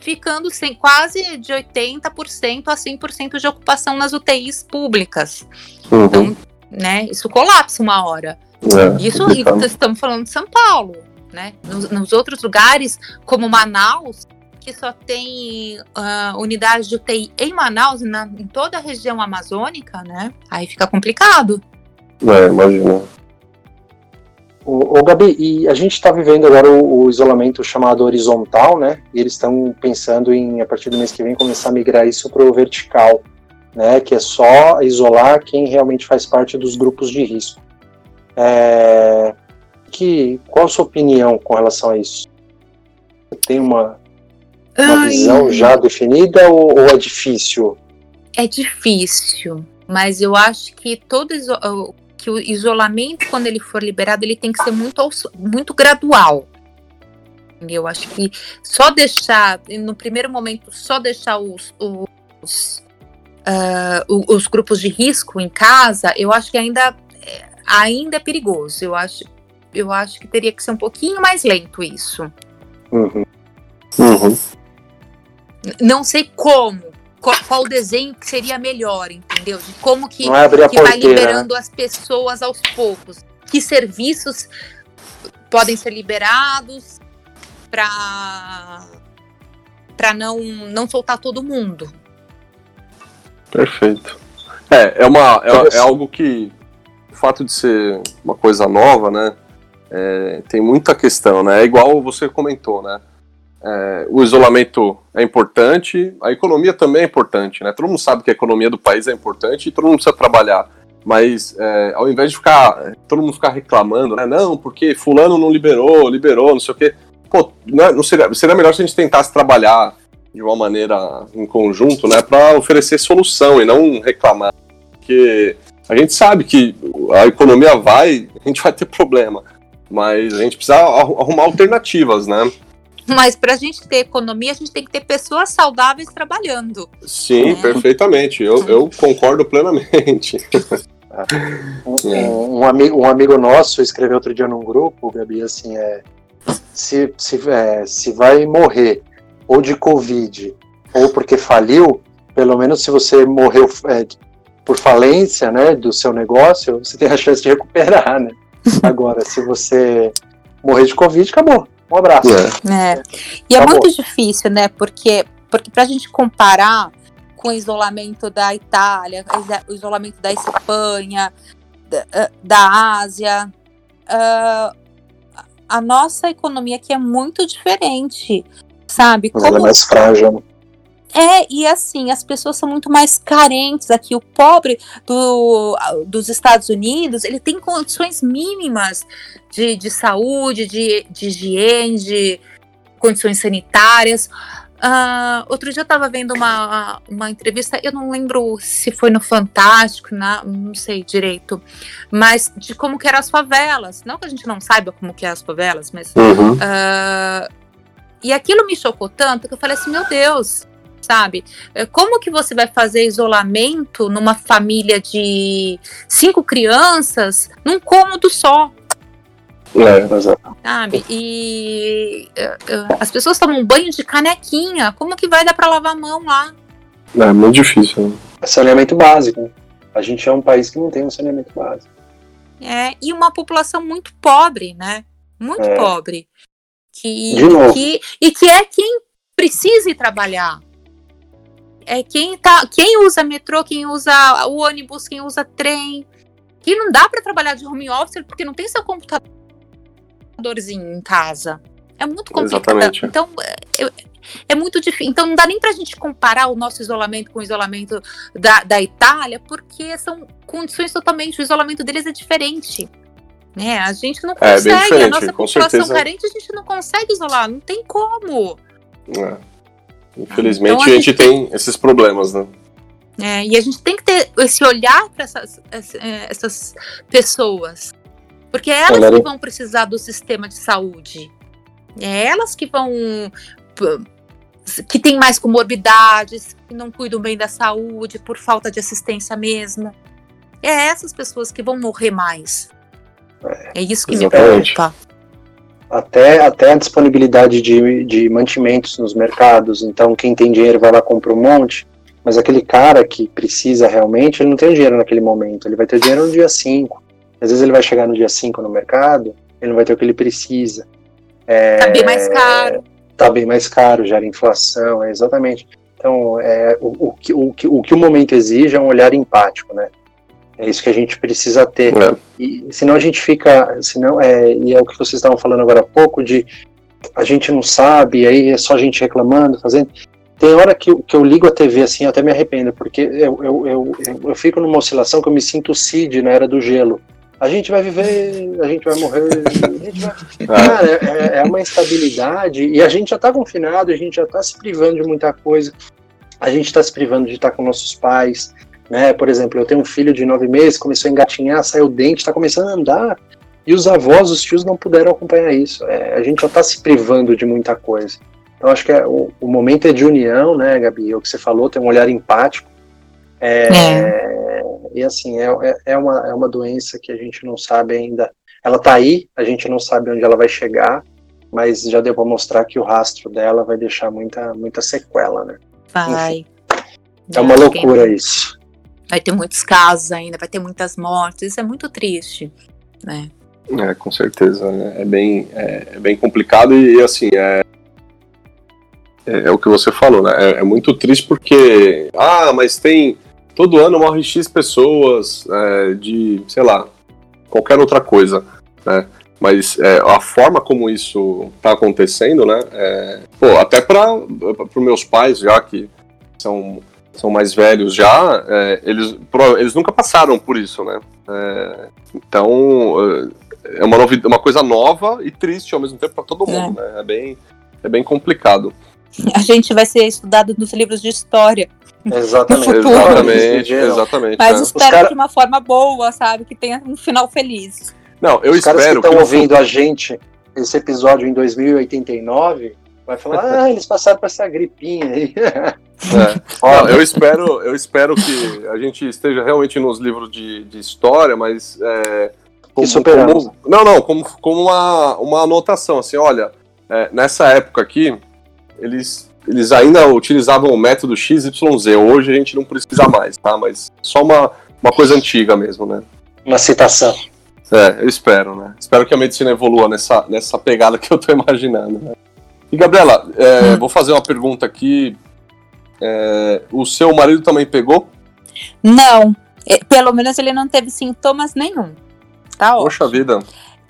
ficando sem quase de 80% a 100% de ocupação nas UTIs públicas, Uhum. né? Isso colapsa uma hora. É, Isso complicado. estamos falando de São Paulo, né? Nos, nos outros lugares, como Manaus, que só tem ah, unidades de UTI em Manaus, na, em toda a região amazônica, né? Aí fica complicado. É, imagina. Gabi, e a gente está vivendo agora o, o isolamento chamado horizontal, né? E eles estão pensando em, a partir do mês que vem, começar a migrar isso para o vertical, né? Que é só isolar quem realmente faz parte dos grupos de risco. É, que, qual a sua opinião com relação a isso? Tem uma, uma Ai, visão já definida ou, ou é difícil? É difícil, mas eu acho que todo que o isolamento, quando ele for liberado, ele tem que ser muito, muito gradual. Eu acho que só deixar, no primeiro momento, só deixar os, os, o- os grupos de risco em casa, eu acho que ainda, é- ainda é perigoso. Eu acho, eu acho que teria que ser um pouquinho mais lento isso. Uhum. Uhum. Não sei como, qual, qual desenho que seria melhor, entendeu? De como que é que vai né? liberando as pessoas aos poucos. Que serviços podem ser liberados para para não não soltar todo mundo. Perfeito. É, é, uma, é, é algo que o fato de ser uma coisa nova, né? é, tem muita questão, né? É igual você comentou, né? É, o isolamento é importante, a economia também é importante, né? Todo mundo sabe que a economia do país é importante e todo mundo precisa trabalhar. Mas é, ao invés de ficar todo mundo ficar reclamando, né? Não, porque fulano não liberou, liberou, não sei o quê. Pô, não, é- não seria, seria melhor se a gente tentasse trabalhar de uma maneira em conjunto, né? Para oferecer solução e não reclamar. porque a gente sabe que a economia vai, a gente vai ter problema, mas a gente precisa arrumar alternativas, né? Mas para a gente ter economia, a gente tem que ter pessoas saudáveis trabalhando. Sim, né? perfeitamente. Eu, eu concordo plenamente. Um, um, um, amigo, um amigo nosso escreveu outro dia num grupo, Gabi, assim, é, se, se, é, se vai morrer ou de Covid ou porque faliu, pelo menos se você morreu é, por falência né, do seu negócio, você tem a chance de recuperar, né? Agora, se você morrer de Covid, acabou. Um abraço. É. é. E é muito difícil, né? Porque, porque para a gente comparar com o isolamento da Itália, o isolamento da Espanha, da, eh, da Ásia, uh, a nossa economia aqui é muito diferente, sabe? Como... Ela é mais frágil. É, e assim, as pessoas são muito mais carentes aqui. O pobre do, dos Estados Unidos, ele tem condições mínimas de, de saúde, de, de higiene, de condições sanitárias. Uh, outro dia eu estava vendo uma, uma entrevista, eu não lembro se foi no Fantástico, na, não sei direito, mas de como que eram as favelas. Não que a gente não saiba como que é as favelas, mas... Uhum. Uh, e aquilo me chocou tanto que eu falei assim, meu Deus, sabe? É, como que você vai fazer isolamento numa família de cinco crianças num cômodo só? É, exato. Sabe? E uh, as pessoas tomam banho de canequinha. Como que vai dar para lavar a mão lá? É muito difícil. Né? É saneamento básico. A gente é um país que não tem um saneamento básico. É, e uma população muito pobre, né? Muito é. pobre. Que, que, e que é quem precisa ir trabalhar é quem tá, quem usa metrô, quem usa o ônibus, quem usa trem, que não dá para trabalhar de home office porque não tem seu computadorzinho em casa. É muito complicado. Exatamente. Então, é, é muito difícil. Então, não dá nem para a gente comparar o nosso isolamento com o isolamento da, da Itália, porque são condições totalmente. O isolamento deles é diferente. Né? A gente não é, consegue. É, a nossa população certeza. carente, a gente não consegue isolar. Não tem como. É. Infelizmente então, a, gente, a gente tem esses problemas, né? É, e a gente tem que ter esse olhar para essas, é, essas pessoas. Porque é elas que vão precisar do sistema de saúde. É elas que vão. que têm mais comorbidades, que não cuidam bem da saúde por falta de assistência mesmo. É essas pessoas que vão morrer mais. É, é isso que Exatamente. me preocupa até, até a disponibilidade de, de mantimentos nos mercados. Então, quem tem dinheiro vai lá compra um monte, mas aquele cara que precisa realmente, ele não tem dinheiro naquele momento, ele vai ter dinheiro no dia 5. Às vezes ele vai chegar no dia 5 no mercado, ele não vai ter o que ele precisa. É, tá bem mais caro. Tá bem mais caro, gera inflação, é exatamente. Então, é, o, o, que, o, o que o momento exige é um olhar empático, né? É isso que a gente precisa ter. É. E senão a gente fica, senão é, e é o que vocês estavam falando agora há pouco de a gente não sabe, aí é só a gente reclamando, fazendo. Tem hora que, que eu ligo a TV assim, eu até me arrependo, porque eu, eu, eu, eu, fico numa oscilação que eu me sinto Cid na era do gelo. A gente vai viver, a gente vai morrer, a gente vai... Cara, é, é uma instabilidade e a gente já está confinado, a gente já está se privando de muita coisa, a gente está se privando de estar com nossos pais, né? Por exemplo, eu tenho um filho de nove meses, começou a engatinhar, saiu o dente, está começando a andar, e os avós, os tios não puderam acompanhar isso. É, a gente já está se privando de muita coisa. Então acho que é, o, o, momento é de união, né, Gabi? É o que você falou, tem um olhar empático. É, é. E assim, é, é, é, uma, é uma doença que a gente não sabe ainda. Ela está aí, a gente não sabe onde ela vai chegar, mas já deu para mostrar que o rastro dela vai deixar muita, muita sequela, né? Vai. Enfim, é uma loucura isso vai ter muitos casos ainda, vai ter muitas mortes, isso é muito triste, né? É, com certeza, né? é bem, é, é, bem complicado e, assim, é, é, é, o que você falou, né? É, é, muito triste porque, ah, mas tem, todo ano morre X pessoas é, de, sei lá, qualquer outra coisa, né? Mas é, a forma como isso está acontecendo, né? pô, até para os meus pais, já que são são mais velhos já, é, eles, eles nunca passaram por isso, né? É, então, é uma, novi uma coisa nova e triste ao mesmo tempo para todo mundo, é. né? É bem, é bem complicado. A gente vai ser estudado nos livros de história. Exatamente. No futuro. Exatamente, exatamente. Mas né? espero cara- de uma forma boa, sabe? Que tenha um final feliz. Não, eu Os caras que espero estão ouvindo a gente, esse episódio em 2089, vai falar, ah, eles passaram por essa gripinha aí. É. Olha, eu espero, eu espero que a gente esteja realmente nos livros de, de história, mas é, como, como- não, não, como, como uma, uma anotação, assim, olha, é, nessa época aqui, eles, eles ainda utilizavam o método XYZ, hoje a gente não precisa mais, tá? Mas só uma, uma coisa antiga mesmo, né? uma citação. É, eu espero, né? Espero que a medicina evolua nessa, nessa pegada que eu tô imaginando. Né? E, Gabriela, é, vou fazer uma pergunta aqui. É, o seu marido também pegou? Não, é, pelo menos ele não teve sintomas nenhum. Tá ótimo. Poxa vida.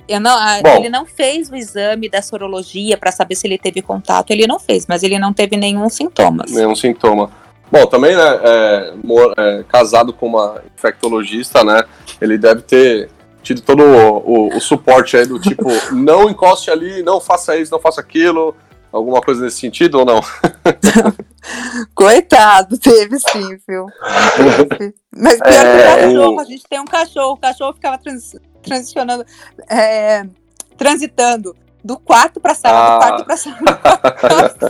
Eu não, Bom. ele não fez o exame da sorologia para saber se ele teve contato. Ele não fez, mas ele não teve nenhum sintomas. Nenhum sintoma. Bom, também, né, é, é, casado com uma infectologista, né, ele deve ter tido todo o, o- o suporte aí do tipo, não encoste ali, não faça isso, não faça aquilo, alguma coisa nesse sentido ou não? Coitado, teve sim, viu? Mas pior que o É, cachorro, a gente tem um cachorro, o cachorro ficava trans- transicionando, é, transitando do quarto pra sala, Ah. do quarto pra sala.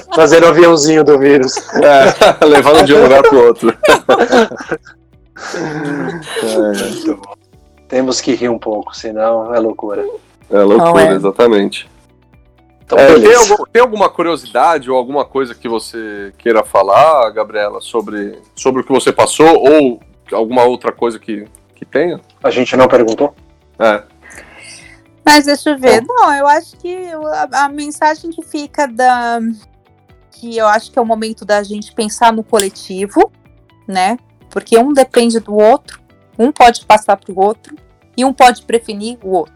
Fazendo o aviãozinho do vírus. É, levando de um lugar pro outro. Temos que rir um pouco, senão é loucura. É loucura, é. exatamente. Então, É, tem, algum- tem alguma curiosidade ou alguma coisa que você queira falar, Gabriela, sobre, sobre o que você passou ou alguma outra coisa que, que tenha? A gente não perguntou? É. Mas deixa eu ver. Não, eu acho que a, a mensagem que fica da. Que eu acho que é o momento da gente pensar no coletivo, né? Porque um depende do outro, um pode passar para o outro e um pode prevenir o outro.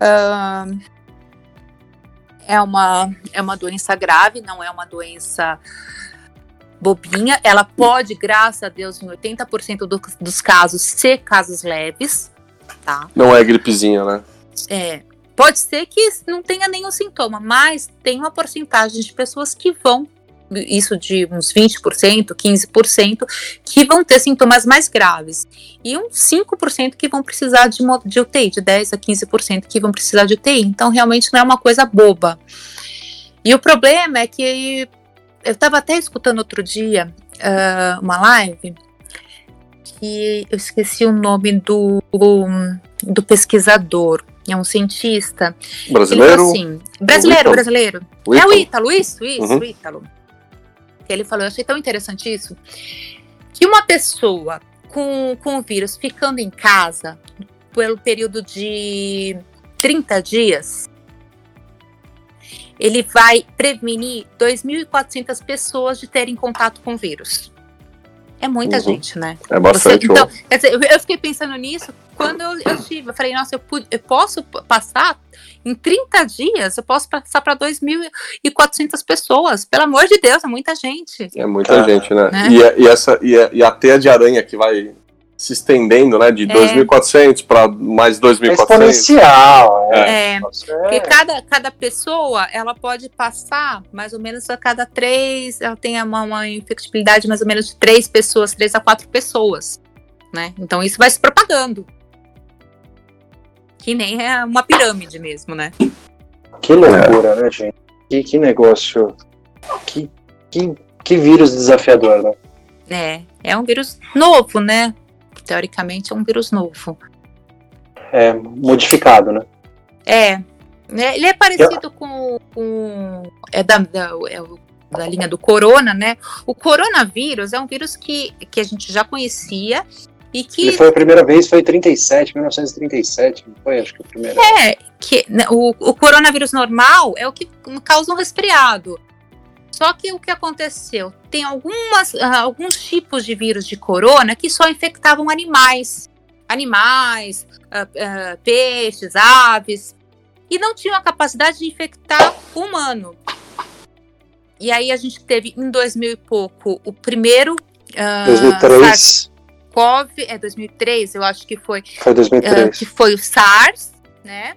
Ahn, é, uma, é uma doença grave, não é uma doença bobinha. Ela pode, graças a Deus, em 80% do- dos casos, ser casos leves, tá? Não é gripezinha, né? É, pode ser que não tenha nenhum sintoma, mas tem uma porcentagem de pessoas que vão, isso de uns 20%, 15%, que vão ter sintomas mais graves. E uns 5% que vão precisar de, de UTI, de 10% a 15% que vão precisar de UTI. Então, realmente não é uma coisa boba. E o problema é que eu estava até escutando outro dia ah, uma live que eu esqueci o nome do, do pesquisador, é um cientista. Brasileiro? assim, brasileiro, brasileiro. O É o Ítalo? Ítalo, isso, isso, Uhum. o Ítalo. Que ele falou, eu achei tão interessante isso, que uma pessoa com, com o vírus ficando em casa pelo período de 30 dias, ele vai prevenir 2.400 pessoas de terem contato com o vírus. É muita Uhum. gente, né? É bastante. Você- então, quer dizer, eu, fiquei pensando nisso quando eu, eu tive. Eu falei, nossa, eu, pude- eu posso passar em 30 dias, eu posso passar para 2.400 pessoas. Pelo amor de Deus, é muita gente. É muita Cara, gente, né? né? E, é- e essa, e, é- e a teia de aranha que vai se estendendo, né? De É. 2.400 para mais É 2.400. exponencial. É. É, Nossa, porque é. cada, cada pessoa, ela pode passar mais ou menos a cada três, ela tem uma, uma infectibilidade mais ou menos de três pessoas, três a quatro pessoas, né? Então isso vai se propagando. Que nem é uma pirâmide mesmo, né? Que loucura, né, gente? Que, que negócio. Que, que, que vírus desafiador, né? É, é um vírus novo, né? Teoricamente é um vírus novo. É modificado, né? É, né, ele é parecido com, com é da, da, é o- da linha do corona, né? O coronavírus é um vírus que, que a gente já conhecia e que Ele foi a primeira vez, foi em 37, 1937, não foi? Acho que o primeiro. É, que né, o, o coronavírus normal é o que causa um resfriado. Só que o que aconteceu? Tem algumas, ah, alguns tipos de vírus de corona que só infectavam animais. Animais, ah, ah, peixes, aves. E não tinham a capacidade de infectar o humano. E aí a gente teve em 2000 e pouco o primeiro. ah, 2003, SARS-CoV, é 2003, eu acho que foi foi ah, 2003. que foi o SARS, né?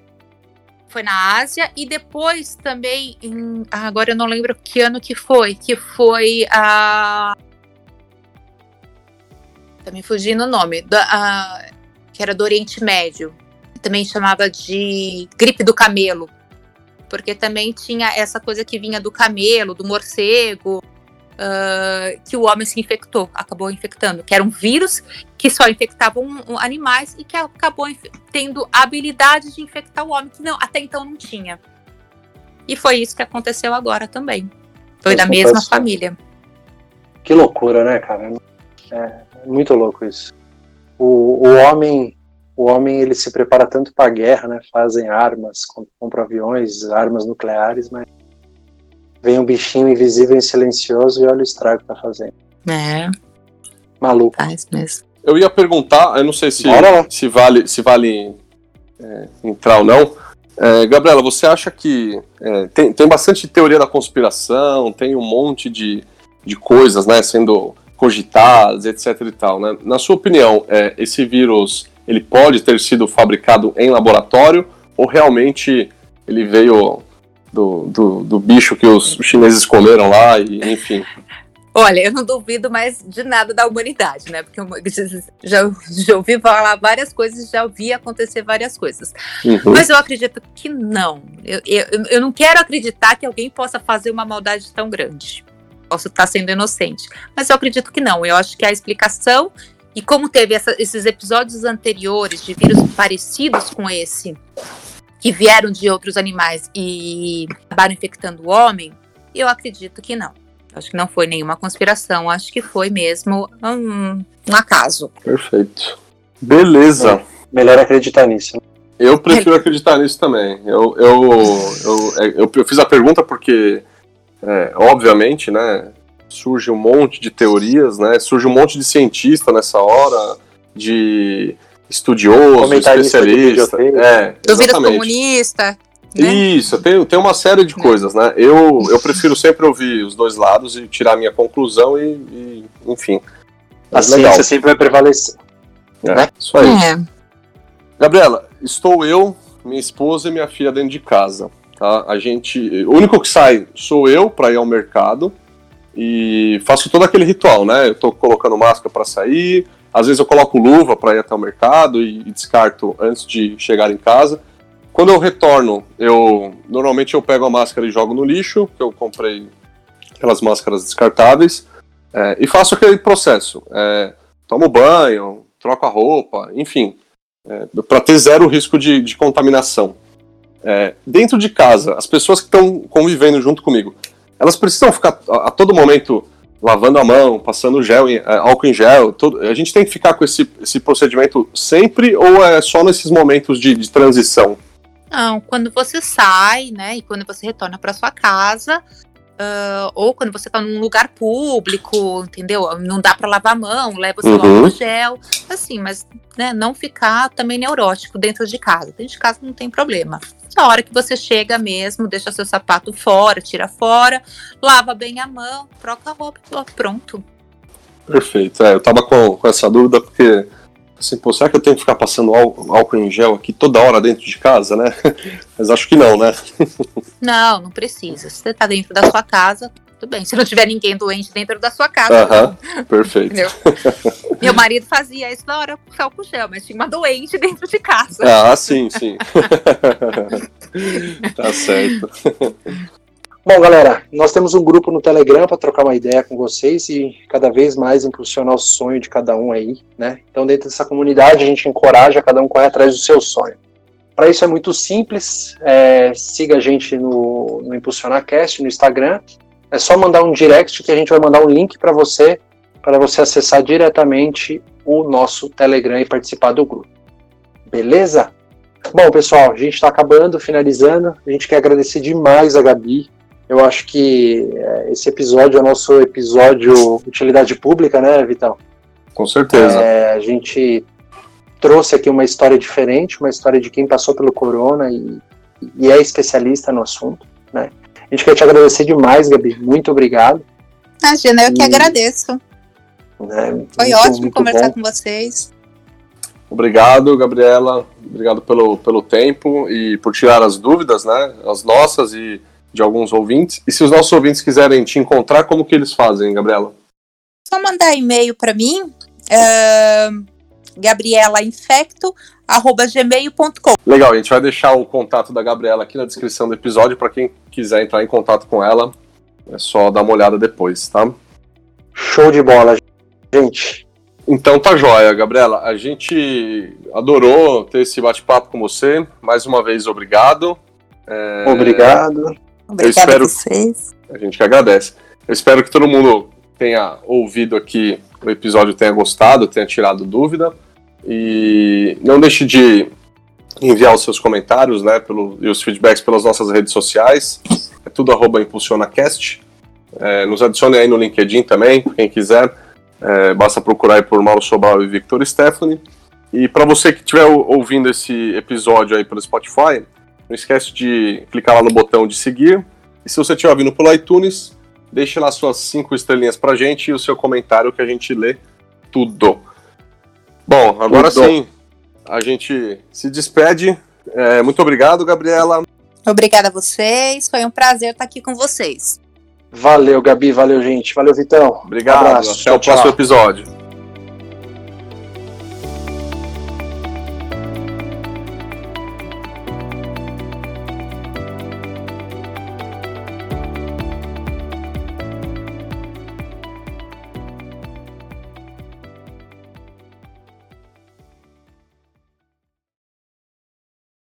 Foi na Ásia e depois também em, ah, agora eu não lembro que ano que foi, que foi a tá me fugindo o nome, da, a, que era do Oriente Médio. Também chamava de gripe do camelo, porque também tinha essa coisa que vinha do camelo, do morcego, uh, que o homem se infectou, acabou infectando, que era um vírus que só infectava um, um animais e que acabou tendo a habilidade de infectar o homem, que não, até então não tinha. E foi isso que aconteceu agora também. Foi da mesma família. Que loucura, né, cara? É muito louco isso. O, o homem, o homem ele se prepara tanto para a guerra, né? Fazem armas, compram aviões, armas nucleares, mas vem um bichinho invisível e silencioso e olha o estrago que tá fazendo. É. Maluco. Faz mesmo. Eu ia perguntar, eu não sei se, se vale, se vale é, entrar ou não. É, Gabriela, você acha que é, tem, tem bastante teoria da conspiração, tem um monte de, de coisas né, sendo cogitadas, etc e tal. Né? Na sua opinião, é, esse vírus ele pode ter sido fabricado em laboratório ou realmente ele veio do, do, do bicho que os chineses comeram lá, e enfim. Olha, eu não duvido mais de nada da humanidade, né? Porque eu já, já ouvi falar várias coisas, já ouvi acontecer várias coisas. Uhum. Mas eu acredito que não. Eu, eu, eu não quero acreditar que alguém possa fazer uma maldade tão grande. Posso estar sendo inocente. Mas eu acredito que não. Eu acho que a explicação, e como teve essa, esses episódios anteriores de vírus parecidos com esse, que vieram de outros animais e acabaram infectando o homem, eu acredito que não. Acho que não foi nenhuma conspiração, acho que foi mesmo um, um acaso. Perfeito. Beleza. É, melhor acreditar nisso. Eu prefiro acreditar nisso também. Eu, eu, eu, eu, eu fiz a pergunta porque, é, obviamente, né, surge um monte de teorias, né, surge um monte de cientista nessa hora, de estudioso, especialista. É, vírus comunista. Né? Isso, tem, tem uma série de é. coisas, né? Eu, eu prefiro sempre ouvir os dois lados e tirar a minha conclusão e, e enfim. A ciência sempre vai prevalecer. É, né? Isso aí. É. Gabriela, estou eu, minha esposa e minha filha dentro de casa. Tá? A gente, o único que sai sou eu para ir ao mercado e faço todo aquele ritual, né? Eu tô colocando máscara para sair, às vezes eu coloco luva para ir até o mercado e, e, descarto antes de chegar em casa. Quando eu retorno, eu normalmente eu pego a máscara e jogo no lixo, que eu comprei aquelas máscaras descartáveis, é, e faço aquele processo. É, tomo banho, troco a roupa, enfim, é, para ter zero risco de, de contaminação. É, dentro de casa, as pessoas que estão convivendo junto comigo, elas precisam ficar a, a todo momento lavando a mão, passando gel, é, álcool em gel, a gente tem que ficar com esse, esse procedimento sempre ou é só nesses momentos de, de transição? Não, quando você sai, né, e quando você retorna para sua casa, uh, ou quando você está num lugar público, entendeu? Não dá para lavar a mão, leva o seu uhum. álcool gel, assim, mas né, não ficar também neurótico dentro de casa. Dentro de casa não tem problema. Na hora que você chega mesmo, deixa seu sapato fora, tira fora, lava bem a mão, troca a roupa e pronto. Perfeito. É, eu tava com, com essa dúvida porque assim, pô, será que eu tenho que ficar passando álcool em gel aqui toda hora dentro de casa, né? Mas acho que não, né? Não, não precisa. Se você tá dentro da sua casa, tudo bem. Se não tiver ninguém doente dentro da sua casa. Aham, uh -huh, perfeito. Meu marido fazia isso na hora com álcool gel, mas tinha uma doente dentro de casa. Ah, sim, sim. tá certo. Bom, galera, nós temos um grupo no Telegram para trocar uma ideia com vocês e cada vez mais impulsionar o sonho de cada um aí, né? Então, dentro dessa comunidade, a gente encoraja cada um correr atrás do seu sonho. Para isso é muito simples, é, siga a gente no, no ImpulsionarCast, no Instagram. É só mandar um direct que a gente vai mandar um link para você, para você acessar diretamente o nosso Telegram e participar do grupo. Beleza? Bom, pessoal, a gente está acabando, finalizando. A gente quer agradecer demais a Gabi eu acho que é, esse episódio é o nosso episódio utilidade pública, né, Vitão? Com certeza. É, a gente trouxe aqui uma história diferente, uma história de quem passou pelo corona e, e é especialista no assunto, né? A gente quer te agradecer demais, Gabi. Muito obrigado. Imagina, eu que agradeço. Né, Foi muito, ótimo muito conversar bom. com vocês. Obrigado, Gabriela. Obrigado pelo, pelo tempo e por tirar as dúvidas, né? As nossas e de alguns ouvintes. E se os nossos ouvintes quiserem te encontrar, como que eles fazem, Gabriela? Só mandar e-mail para mim, Uh, gabrielainfecto.gmail.com Legal, a gente vai deixar o contato da Gabriela aqui na descrição do episódio para quem quiser entrar em contato com ela. É só dar uma olhada depois, tá? Show de bola, gente. Então tá joia, Gabriela. A gente adorou ter esse bate-papo com você. Mais uma vez, obrigado. É... Obrigado. Obrigado espero... a vocês. A gente que agradece. Eu espero que todo mundo tenha ouvido aqui o episódio, tenha gostado, tenha tirado dúvida. E não deixe de enviar os seus comentários né, pelo, e os feedbacks pelas nossas redes sociais. É tudo arroba ImpulsionaCast. É, nos adicione aí no LinkedIn também, quem quiser. É, basta procurar aí por Mauro Sobral e Victor Stephanie. E para você que estiver ouvindo esse episódio aí pelo Spotify, não esquece de clicar lá no botão de seguir. E se você estiver ouvindo pelo iTunes, deixe lá suas cinco estrelinhas pra gente e o seu comentário que a gente lê tudo. Bom, agora tudo. sim, a gente se despede. É, muito obrigado, Gabriela. Obrigada a vocês. Foi um prazer estar aqui com vocês. Valeu, Gabi. Valeu, gente. Valeu, Vitão. Obrigado. Um abraço. Até tchau, o próximo tchau. episódio.